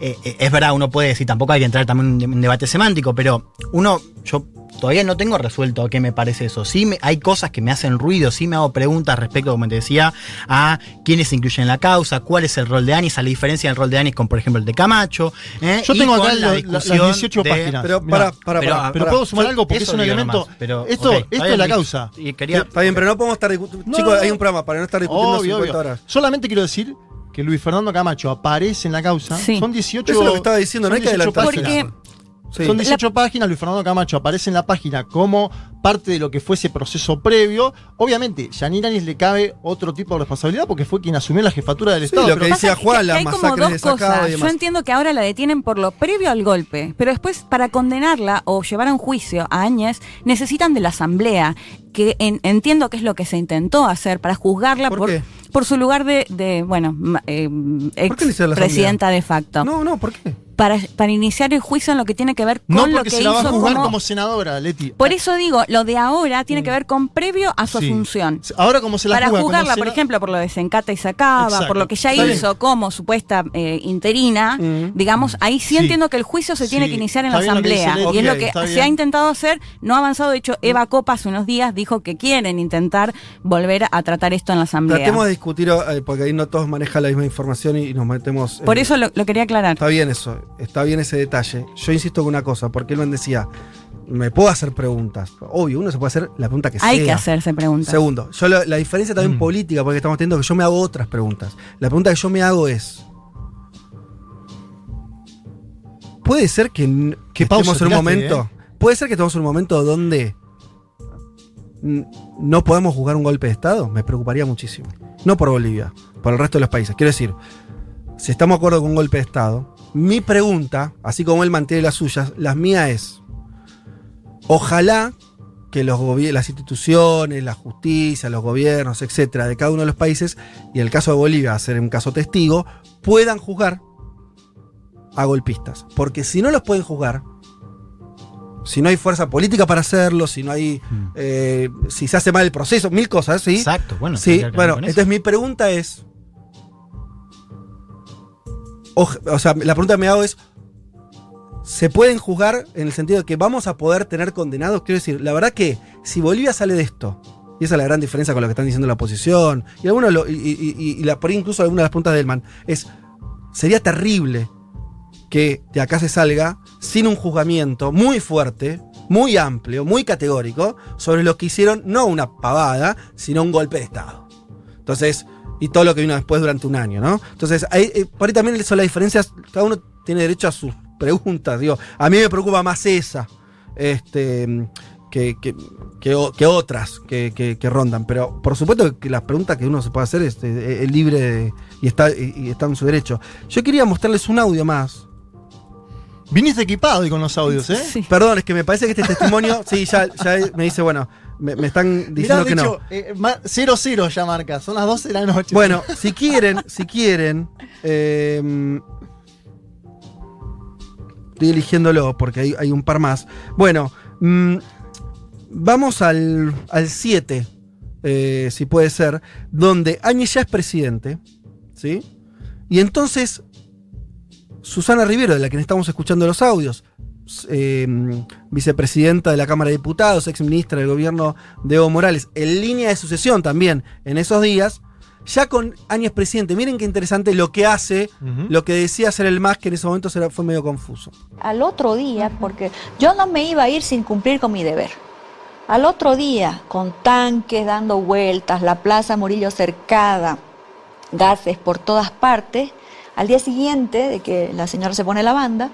[SPEAKER 5] eh, eh, es verdad, uno puede decir, tampoco hay que entrar también en un debate semántico, pero uno, yo todavía no tengo resuelto qué me parece eso. Sí me- hay cosas que me hacen ruido, sí me hago preguntas respecto, como te decía, a quiénes se incluyen en la causa, cuál es el rol de Anis, a la diferencia del rol de Anis con, por ejemplo, el de Camacho. ¿eh?
[SPEAKER 3] Yo tengo acá
[SPEAKER 5] la
[SPEAKER 3] la-
[SPEAKER 5] discusión
[SPEAKER 3] las 18
[SPEAKER 5] de-
[SPEAKER 3] páginas.
[SPEAKER 2] Pero para, para,
[SPEAKER 5] pero-
[SPEAKER 2] para.
[SPEAKER 3] Pero puedo sumar algo porque es un elemento.
[SPEAKER 5] nomás, pero,
[SPEAKER 3] esto
[SPEAKER 5] ok,
[SPEAKER 3] esto es la causa.
[SPEAKER 5] Y quería,
[SPEAKER 2] Está bien, pero no podemos estar discutiendo.
[SPEAKER 3] No,
[SPEAKER 2] Chicos,
[SPEAKER 3] no.
[SPEAKER 2] hay un programa para no estar discutiendo
[SPEAKER 3] Obvio,
[SPEAKER 2] 50
[SPEAKER 3] obvio.
[SPEAKER 2] horas.
[SPEAKER 3] Solamente quiero decir que Luis Fernando Camacho aparece en la causa.
[SPEAKER 4] Sí.
[SPEAKER 3] Son 18
[SPEAKER 2] Eso es lo que estaba diciendo, no hay que
[SPEAKER 3] 18
[SPEAKER 2] adelantarse.
[SPEAKER 4] Porque
[SPEAKER 2] Sí.
[SPEAKER 3] Son 18 páginas, Luis Fernando Camacho aparece en la página como parte de lo que fue ese proceso previo. Obviamente, Yanir Áñez le cabe otro tipo de responsabilidad porque fue quien asumió la jefatura del
[SPEAKER 2] Sí,
[SPEAKER 3] Estado.
[SPEAKER 2] lo
[SPEAKER 3] pero-
[SPEAKER 2] que decía Juan, masacres
[SPEAKER 4] dos
[SPEAKER 2] de
[SPEAKER 4] cosas. Yo entiendo que ahora la detienen por lo previo al golpe, pero después para condenarla o llevar a un juicio a Áñez necesitan de la asamblea, que en- entiendo que es lo que se intentó hacer para juzgarla
[SPEAKER 2] ¿Por
[SPEAKER 4] por,
[SPEAKER 2] qué?
[SPEAKER 4] por su lugar de, de, bueno, eh, ex
[SPEAKER 2] la
[SPEAKER 4] presidenta de facto.
[SPEAKER 2] No, no, ¿por qué?
[SPEAKER 4] Para, para iniciar el juicio en lo que tiene que ver con
[SPEAKER 3] No
[SPEAKER 4] lo que
[SPEAKER 3] se la va a
[SPEAKER 4] hizo
[SPEAKER 3] juzgar
[SPEAKER 4] como-
[SPEAKER 3] como, senadora, Leti.
[SPEAKER 4] Por eso digo, lo de ahora tiene que ver con previo a su
[SPEAKER 3] Sí.
[SPEAKER 4] asunción.
[SPEAKER 3] Ahora como se la
[SPEAKER 4] para
[SPEAKER 3] juzga
[SPEAKER 4] juzgarla, por
[SPEAKER 3] sena-
[SPEAKER 4] ejemplo, por lo de Sencata y Sacaba,
[SPEAKER 3] Exacto.
[SPEAKER 4] por lo que ya
[SPEAKER 3] Está bien.
[SPEAKER 4] hizo como supuesta eh, interina,
[SPEAKER 2] Mm.
[SPEAKER 4] digamos, ahí sí,
[SPEAKER 3] Sí.
[SPEAKER 4] entiendo que el juicio se tiene
[SPEAKER 3] Sí.
[SPEAKER 4] que iniciar en
[SPEAKER 3] Está
[SPEAKER 4] la asamblea. Y es lo que
[SPEAKER 3] está
[SPEAKER 4] se
[SPEAKER 3] bien.
[SPEAKER 4] ha intentado hacer, no ha avanzado. De hecho, Eva Copa hace unos días dijo que quieren intentar volver a tratar esto en la asamblea.
[SPEAKER 2] Tratemos de discutir, eh, porque ahí no todos manejan la misma información y, y nos metemos. en-
[SPEAKER 4] Por eso lo, lo quería aclarar.
[SPEAKER 2] Está bien eso, está bien ese detalle. Yo insisto con una cosa, porque él me decía, me puedo hacer preguntas. Obvio, uno se puede hacer la pregunta que sea.
[SPEAKER 4] Hay que hacerse preguntas.
[SPEAKER 2] Segundo, yo lo- la diferencia también
[SPEAKER 3] Mm.
[SPEAKER 2] política, porque estamos teniendo que yo me hago otras preguntas. La pregunta que yo me hago es. ¿Puede ser que, que
[SPEAKER 3] pausa
[SPEAKER 2] estemos en un momento? ¿Puede ser que estemos en un momento donde no podemos jugar un golpe de Estado? Me preocuparía muchísimo. No por Bolivia, por el resto de los países. Quiero decir, si estamos de acuerdo con un golpe de Estado, mi pregunta, así como él mantiene las suyas, las mías es, ojalá que los las instituciones, la justicia, los gobiernos, etcétera, de cada uno de los países, y el caso de Bolivia, a ser un caso testigo, puedan juzgar a golpistas. Porque si no los pueden juzgar, si no hay fuerza política para hacerlo, si no hay.
[SPEAKER 5] Mm.
[SPEAKER 2] eh, si se hace mal el proceso, mil cosas, ¿sí?
[SPEAKER 5] Exacto, bueno.
[SPEAKER 2] Sí, bueno, entonces mi pregunta es. O, sea, la pregunta que me hago es: se pueden juzgar en el sentido de que vamos a poder tener condenados. Quiero decir, la verdad que si Bolivia sale de esto, y esa es la gran diferencia con lo que están diciendo la oposición, y algunos y, la, por ahí incluso algunas de las puntas del man, es sería terrible que de acá se salga sin un juzgamiento muy fuerte, muy amplio, muy categórico, sobre lo que hicieron, no una pavada, sino un golpe de Estado. Entonces, y todo lo que vino después durante un año, ¿no? Entonces, ahí, eh, por ahí también son las diferencias, cada uno tiene derecho a sus preguntas, digo, a mí me preocupa más esa, este, que, que, que otras que, rondan, pero por supuesto que las preguntas que uno se puede hacer es, eh, es libre y, está, y está en su derecho. Yo quería mostrarles un audio más.
[SPEAKER 3] Viniste equipado y con los audios, ¿eh?
[SPEAKER 4] Sí.
[SPEAKER 2] Perdón, es que me parece que este testimonio, *laughs* sí, ya, ya me dice, bueno, me, me están
[SPEAKER 3] Mirá,
[SPEAKER 2] diciendo
[SPEAKER 3] de
[SPEAKER 2] que no.
[SPEAKER 3] hecho, eh, ma- 0-0 ya marca, son las 12 de la noche.
[SPEAKER 2] Bueno, si quieren, si quieren, eh, estoy eligiéndolo porque hay, hay un par más. Bueno, mm, vamos al 7, si puede ser, donde Áñez ya es presidente, ¿sí? Y entonces, Susana Rivero, de la que estamos escuchando los audios, eh, vicepresidenta de la Cámara de Diputados, ex ministra del gobierno de Evo Morales, en línea de sucesión también en esos días, ya con Áñez presidente. Miren qué interesante lo que hace, lo que decía hacer el MAS, que en ese momento fue medio confuso.
[SPEAKER 8] Al otro día, porque yo no me iba a ir sin cumplir con mi deber. Al otro día, con tanques dando vueltas, la Plaza Murillo cercada, gases por todas partes, al día siguiente de que la señora se pone la banda,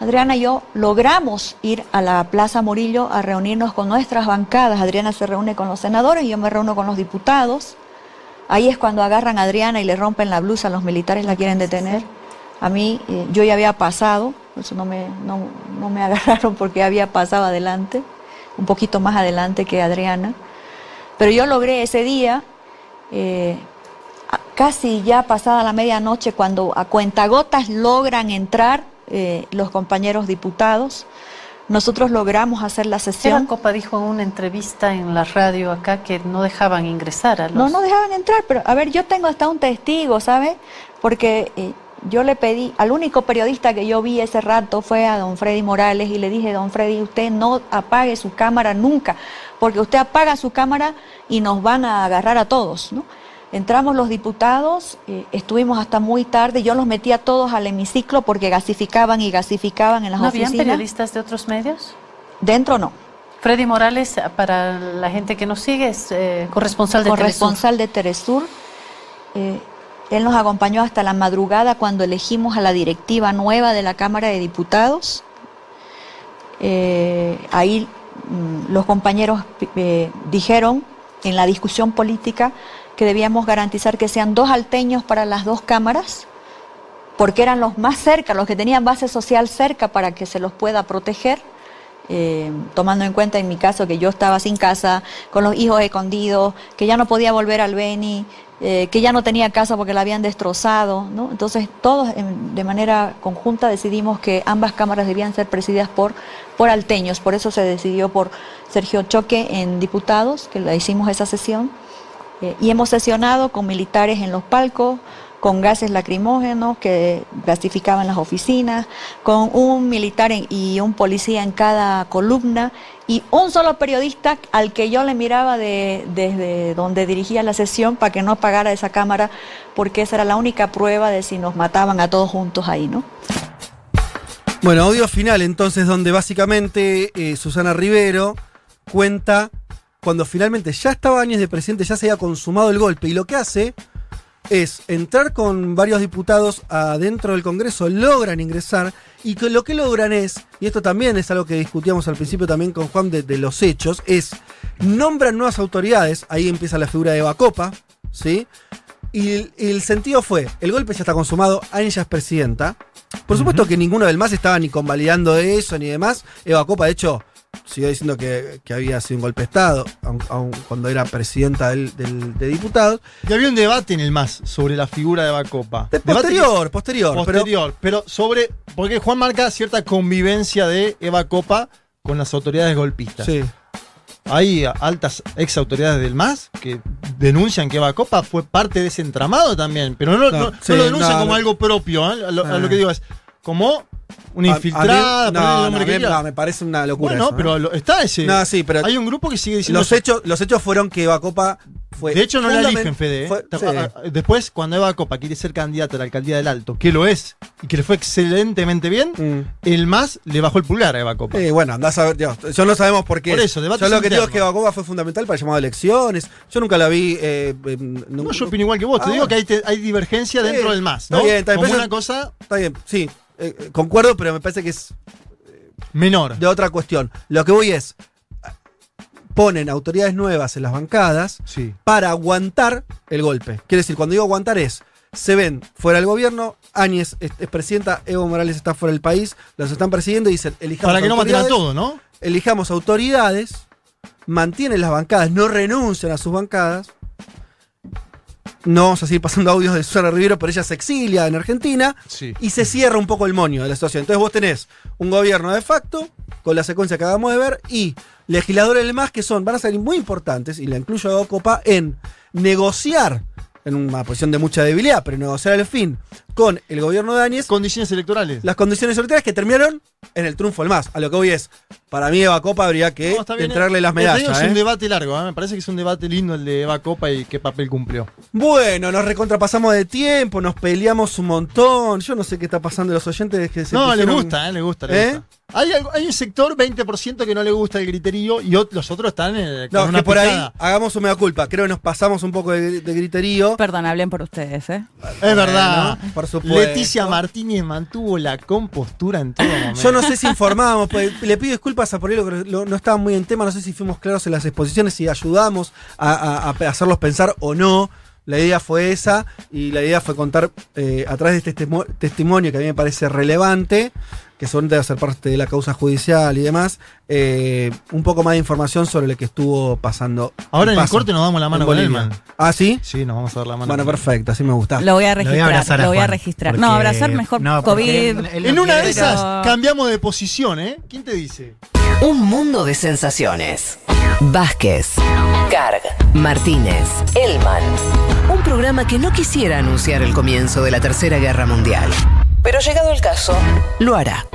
[SPEAKER 8] Adriana y yo logramos ir a la Plaza Murillo a reunirnos con nuestras bancadas. Adriana se reúne con los senadores y yo me reúno con los diputados. Ahí es cuando agarran a Adriana y le rompen la blusa, los militares la quieren detener. A mí, eh, yo ya había pasado, eso no me, no, no me *laughs* agarraron porque había pasado adelante, un poquito más adelante que Adriana. Pero yo logré ese día, eh, casi ya pasada la medianoche, cuando a cuentagotas logran entrar eh, los compañeros diputados, nosotros logramos hacer la sesión.
[SPEAKER 9] Copa dijo en una entrevista en la radio acá que no dejaban ingresar a los...
[SPEAKER 8] No, no dejaban entrar, pero a ver, yo tengo hasta un testigo, ¿sabe? Porque eh, yo le pedí, al único periodista que yo vi ese rato fue a don Freddy Morales y le dije, don Freddy, usted no apague su cámara nunca, porque usted apaga su cámara y nos van a agarrar a todos, ¿no? Entramos los diputados, eh, estuvimos hasta muy tarde, yo los metí a todos al hemiciclo porque gasificaban y gasificaban en las
[SPEAKER 9] ¿No habían
[SPEAKER 8] oficinas.
[SPEAKER 9] periodistas de otros medios?
[SPEAKER 8] Dentro no.
[SPEAKER 9] Freddy Morales, para la gente que nos sigue, es eh, corresponsal de Telesur.
[SPEAKER 8] corresponsal de Teresur. Eh, él nos acompañó hasta la madrugada cuando elegimos a la directiva nueva de la Cámara de Diputados. Ahí mm, los compañeros dijeron en la discusión política que debíamos garantizar que sean dos alteños para las dos cámaras, porque eran los más cerca, los que tenían base social cerca para que se los pueda proteger. Eh, tomando en cuenta en mi caso que yo estaba sin casa, con los hijos escondidos, que ya no podía volver al Beni, eh, que ya no tenía casa porque la habían destrozado. Entonces todos de manera conjunta decidimos que ambas cámaras debían ser presididas por, por alteños, por eso se decidió por Sergio Choque en diputados, que la hicimos esa sesión, y hemos sesionado con militares en los palcos, con gases lacrimógenos que gasificaban las oficinas, con un militar y un policía en cada columna y un solo periodista al que yo le miraba de- desde donde dirigía la sesión para que no apagara esa cámara, porque esa era la única prueba de si nos mataban a todos juntos ahí, ¿no?
[SPEAKER 2] Bueno, audio final entonces, donde básicamente eh, Susana Rivero cuenta cuando finalmente ya estaba Áñez de presidente, ya se había consumado el golpe, y lo que hace es entrar con varios diputados adentro del Congreso, logran ingresar, y que lo que logran es, y esto también es algo que discutíamos al principio también con Juan de, de los hechos, es nombran nuevas autoridades, ahí empieza la figura de Eva Copa, ¿sí? Y el, el sentido fue, el golpe ya está consumado, Áñez ya es presidenta. Por supuesto que ninguno del MAS estaba ni convalidando eso ni demás. Eva Copa, de hecho, siguió diciendo que, que había sido un golpe de Estado, aun, aun cuando era presidenta del, del- de diputados.
[SPEAKER 3] Y había un debate en el MAS sobre la figura de Bacopa.
[SPEAKER 2] De posterior, posterior, pero-
[SPEAKER 3] Posterior, pero, sobre. Porque Juan marca cierta convivencia de Eva Copa con las autoridades golpistas.
[SPEAKER 2] Sí.
[SPEAKER 3] Hay altas ex autoridades del MAS que denuncian que Eva Copa fue parte de ese entramado también, pero no,
[SPEAKER 2] No,
[SPEAKER 3] no- no
[SPEAKER 2] sí,
[SPEAKER 3] lo denuncian como algo propio. ¿eh? A, lo, a lo
[SPEAKER 2] Ah.
[SPEAKER 3] que digo es, como Una
[SPEAKER 2] A- a
[SPEAKER 3] infiltrada,
[SPEAKER 2] mí-
[SPEAKER 3] el
[SPEAKER 2] no,
[SPEAKER 3] que
[SPEAKER 2] me,
[SPEAKER 3] quiera.
[SPEAKER 2] no, me parece una locura.
[SPEAKER 3] Bueno,
[SPEAKER 2] eso, ¿eh?
[SPEAKER 3] pero lo- está ese.
[SPEAKER 2] No, sí, pero
[SPEAKER 3] Hay un grupo que sigue diciendo.
[SPEAKER 2] los,
[SPEAKER 3] eso.
[SPEAKER 2] hechos, los hechos fueron que Eva Copa fue.
[SPEAKER 3] De hecho, no la eligen, Fede. ¿eh?
[SPEAKER 2] fue-
[SPEAKER 3] Te-
[SPEAKER 2] sí.
[SPEAKER 3] a- a- Después, cuando Eva Copa quiere ser candidata a la alcaldía del Alto, que lo es, y que le fue excelentemente bien,
[SPEAKER 2] Mm.
[SPEAKER 3] el más le bajó el pulgar a Eva Copa.
[SPEAKER 2] Eh, bueno, andás a ver, yo, yo no sabemos por qué.
[SPEAKER 3] Por eso, debates
[SPEAKER 2] Yo lo que digo es que Eva Copa fue fundamental para el llamado a elecciones. Yo nunca la vi. eh, eh,
[SPEAKER 3] No, yo opino igual que vos.
[SPEAKER 2] Ah,
[SPEAKER 3] Te digo
[SPEAKER 2] bueno.
[SPEAKER 3] que hay, te- hay divergencia dentro del más,
[SPEAKER 2] está bien, está bien,
[SPEAKER 3] Como
[SPEAKER 2] pero
[SPEAKER 3] una
[SPEAKER 2] eso-
[SPEAKER 3] cosa
[SPEAKER 2] Está bien, sí. Eh, eh, concuerdo, pero me parece que es
[SPEAKER 3] menor.
[SPEAKER 2] de otra cuestión. Lo que voy es. Ponen autoridades nuevas en las bancadas
[SPEAKER 3] Sí.
[SPEAKER 2] para aguantar el golpe. Quiere decir, cuando digo aguantar es. Se ven fuera del gobierno, Áñez es, es presidenta, Evo Morales está fuera del país, los están persiguiendo y dicen, elijamos
[SPEAKER 3] Para que no maten a
[SPEAKER 2] autoridades,
[SPEAKER 3] todo, ¿no?
[SPEAKER 2] elijamos autoridades, mantienen las bancadas, no renuncian a sus bancadas. No vamos a seguir pasando audios de Susana Rivero, pero ella se exilia en Argentina
[SPEAKER 3] Sí.
[SPEAKER 2] y se cierra un poco el moño de la situación. Entonces vos tenés un gobierno de facto, con la secuencia que acabamos de ver, y legisladores del MAS que son, van a ser muy importantes, y la incluyo a Copa, en negociar, en una posición de mucha debilidad, pero negociar al fin con el gobierno de Áñez
[SPEAKER 3] Condiciones electorales.
[SPEAKER 2] las condiciones electorales que terminaron en el triunfo del MAS. A lo que voy es, para mí Eva Copa habría que
[SPEAKER 3] No,
[SPEAKER 2] entregarle
[SPEAKER 3] eh.
[SPEAKER 2] las medallas.
[SPEAKER 3] Es un
[SPEAKER 2] ¿eh?
[SPEAKER 3] debate largo, ¿eh? me parece que es un debate lindo el de Eva Copa y qué papel cumplió.
[SPEAKER 2] Bueno, nos recontrapasamos de tiempo, nos peleamos un montón. Yo no sé qué está pasando a los oyentes que se
[SPEAKER 3] No, le
[SPEAKER 2] pusieron-
[SPEAKER 3] gusta, ¿eh? le gusta, le
[SPEAKER 2] ¿Eh?
[SPEAKER 3] gusta. Hay, hay un sector, 20% que no le gusta el griterío y los otros están eh, con
[SPEAKER 2] No,
[SPEAKER 3] una
[SPEAKER 2] que por ahí hagamos un mea culpa. Creo que nos pasamos un poco de, de griterío.
[SPEAKER 4] Perdón, hablen por ustedes, ¿eh?
[SPEAKER 3] Es verdad.
[SPEAKER 2] Bueno, por supuesto.
[SPEAKER 3] Leticia Martínez mantuvo la compostura en todo momento.
[SPEAKER 2] Yo no sé si informábamos, pues, le pido disculpas a por ahí, lo que lo- no estaba muy en tema, no sé si fuimos claros en las exposiciones, si ayudamos a, a- a hacerlos pensar o no. La idea fue esa y la idea fue contar eh, a través de este testimo- testimonio que a mí me parece relevante, que son debe ser parte de la causa judicial y demás, eh, un poco más de información sobre lo que estuvo pasando.
[SPEAKER 3] Ahora en el corte nos damos la mano con. Elman.
[SPEAKER 2] ¿Ah, sí?
[SPEAKER 3] Sí, nos vamos a dar la mano.
[SPEAKER 2] Bueno, perfecto, así me gusta.
[SPEAKER 4] Lo voy a
[SPEAKER 5] Lo voy a
[SPEAKER 4] registrar,
[SPEAKER 5] abrazar a
[SPEAKER 4] lo voy a registrar.
[SPEAKER 5] porque-
[SPEAKER 4] No, abrazar mejor
[SPEAKER 5] no,
[SPEAKER 4] COVID.
[SPEAKER 5] él- él
[SPEAKER 3] En una de esas
[SPEAKER 4] Pero-
[SPEAKER 3] cambiamos de posición, ¿eh? ¿Quién te dice?
[SPEAKER 1] Un mundo de sensaciones. Vázquez, Carg, Martínez, Elman. Un programa que no quisiera anunciar el comienzo de la Tercera Guerra Mundial. Pero llegado el caso, lo hará.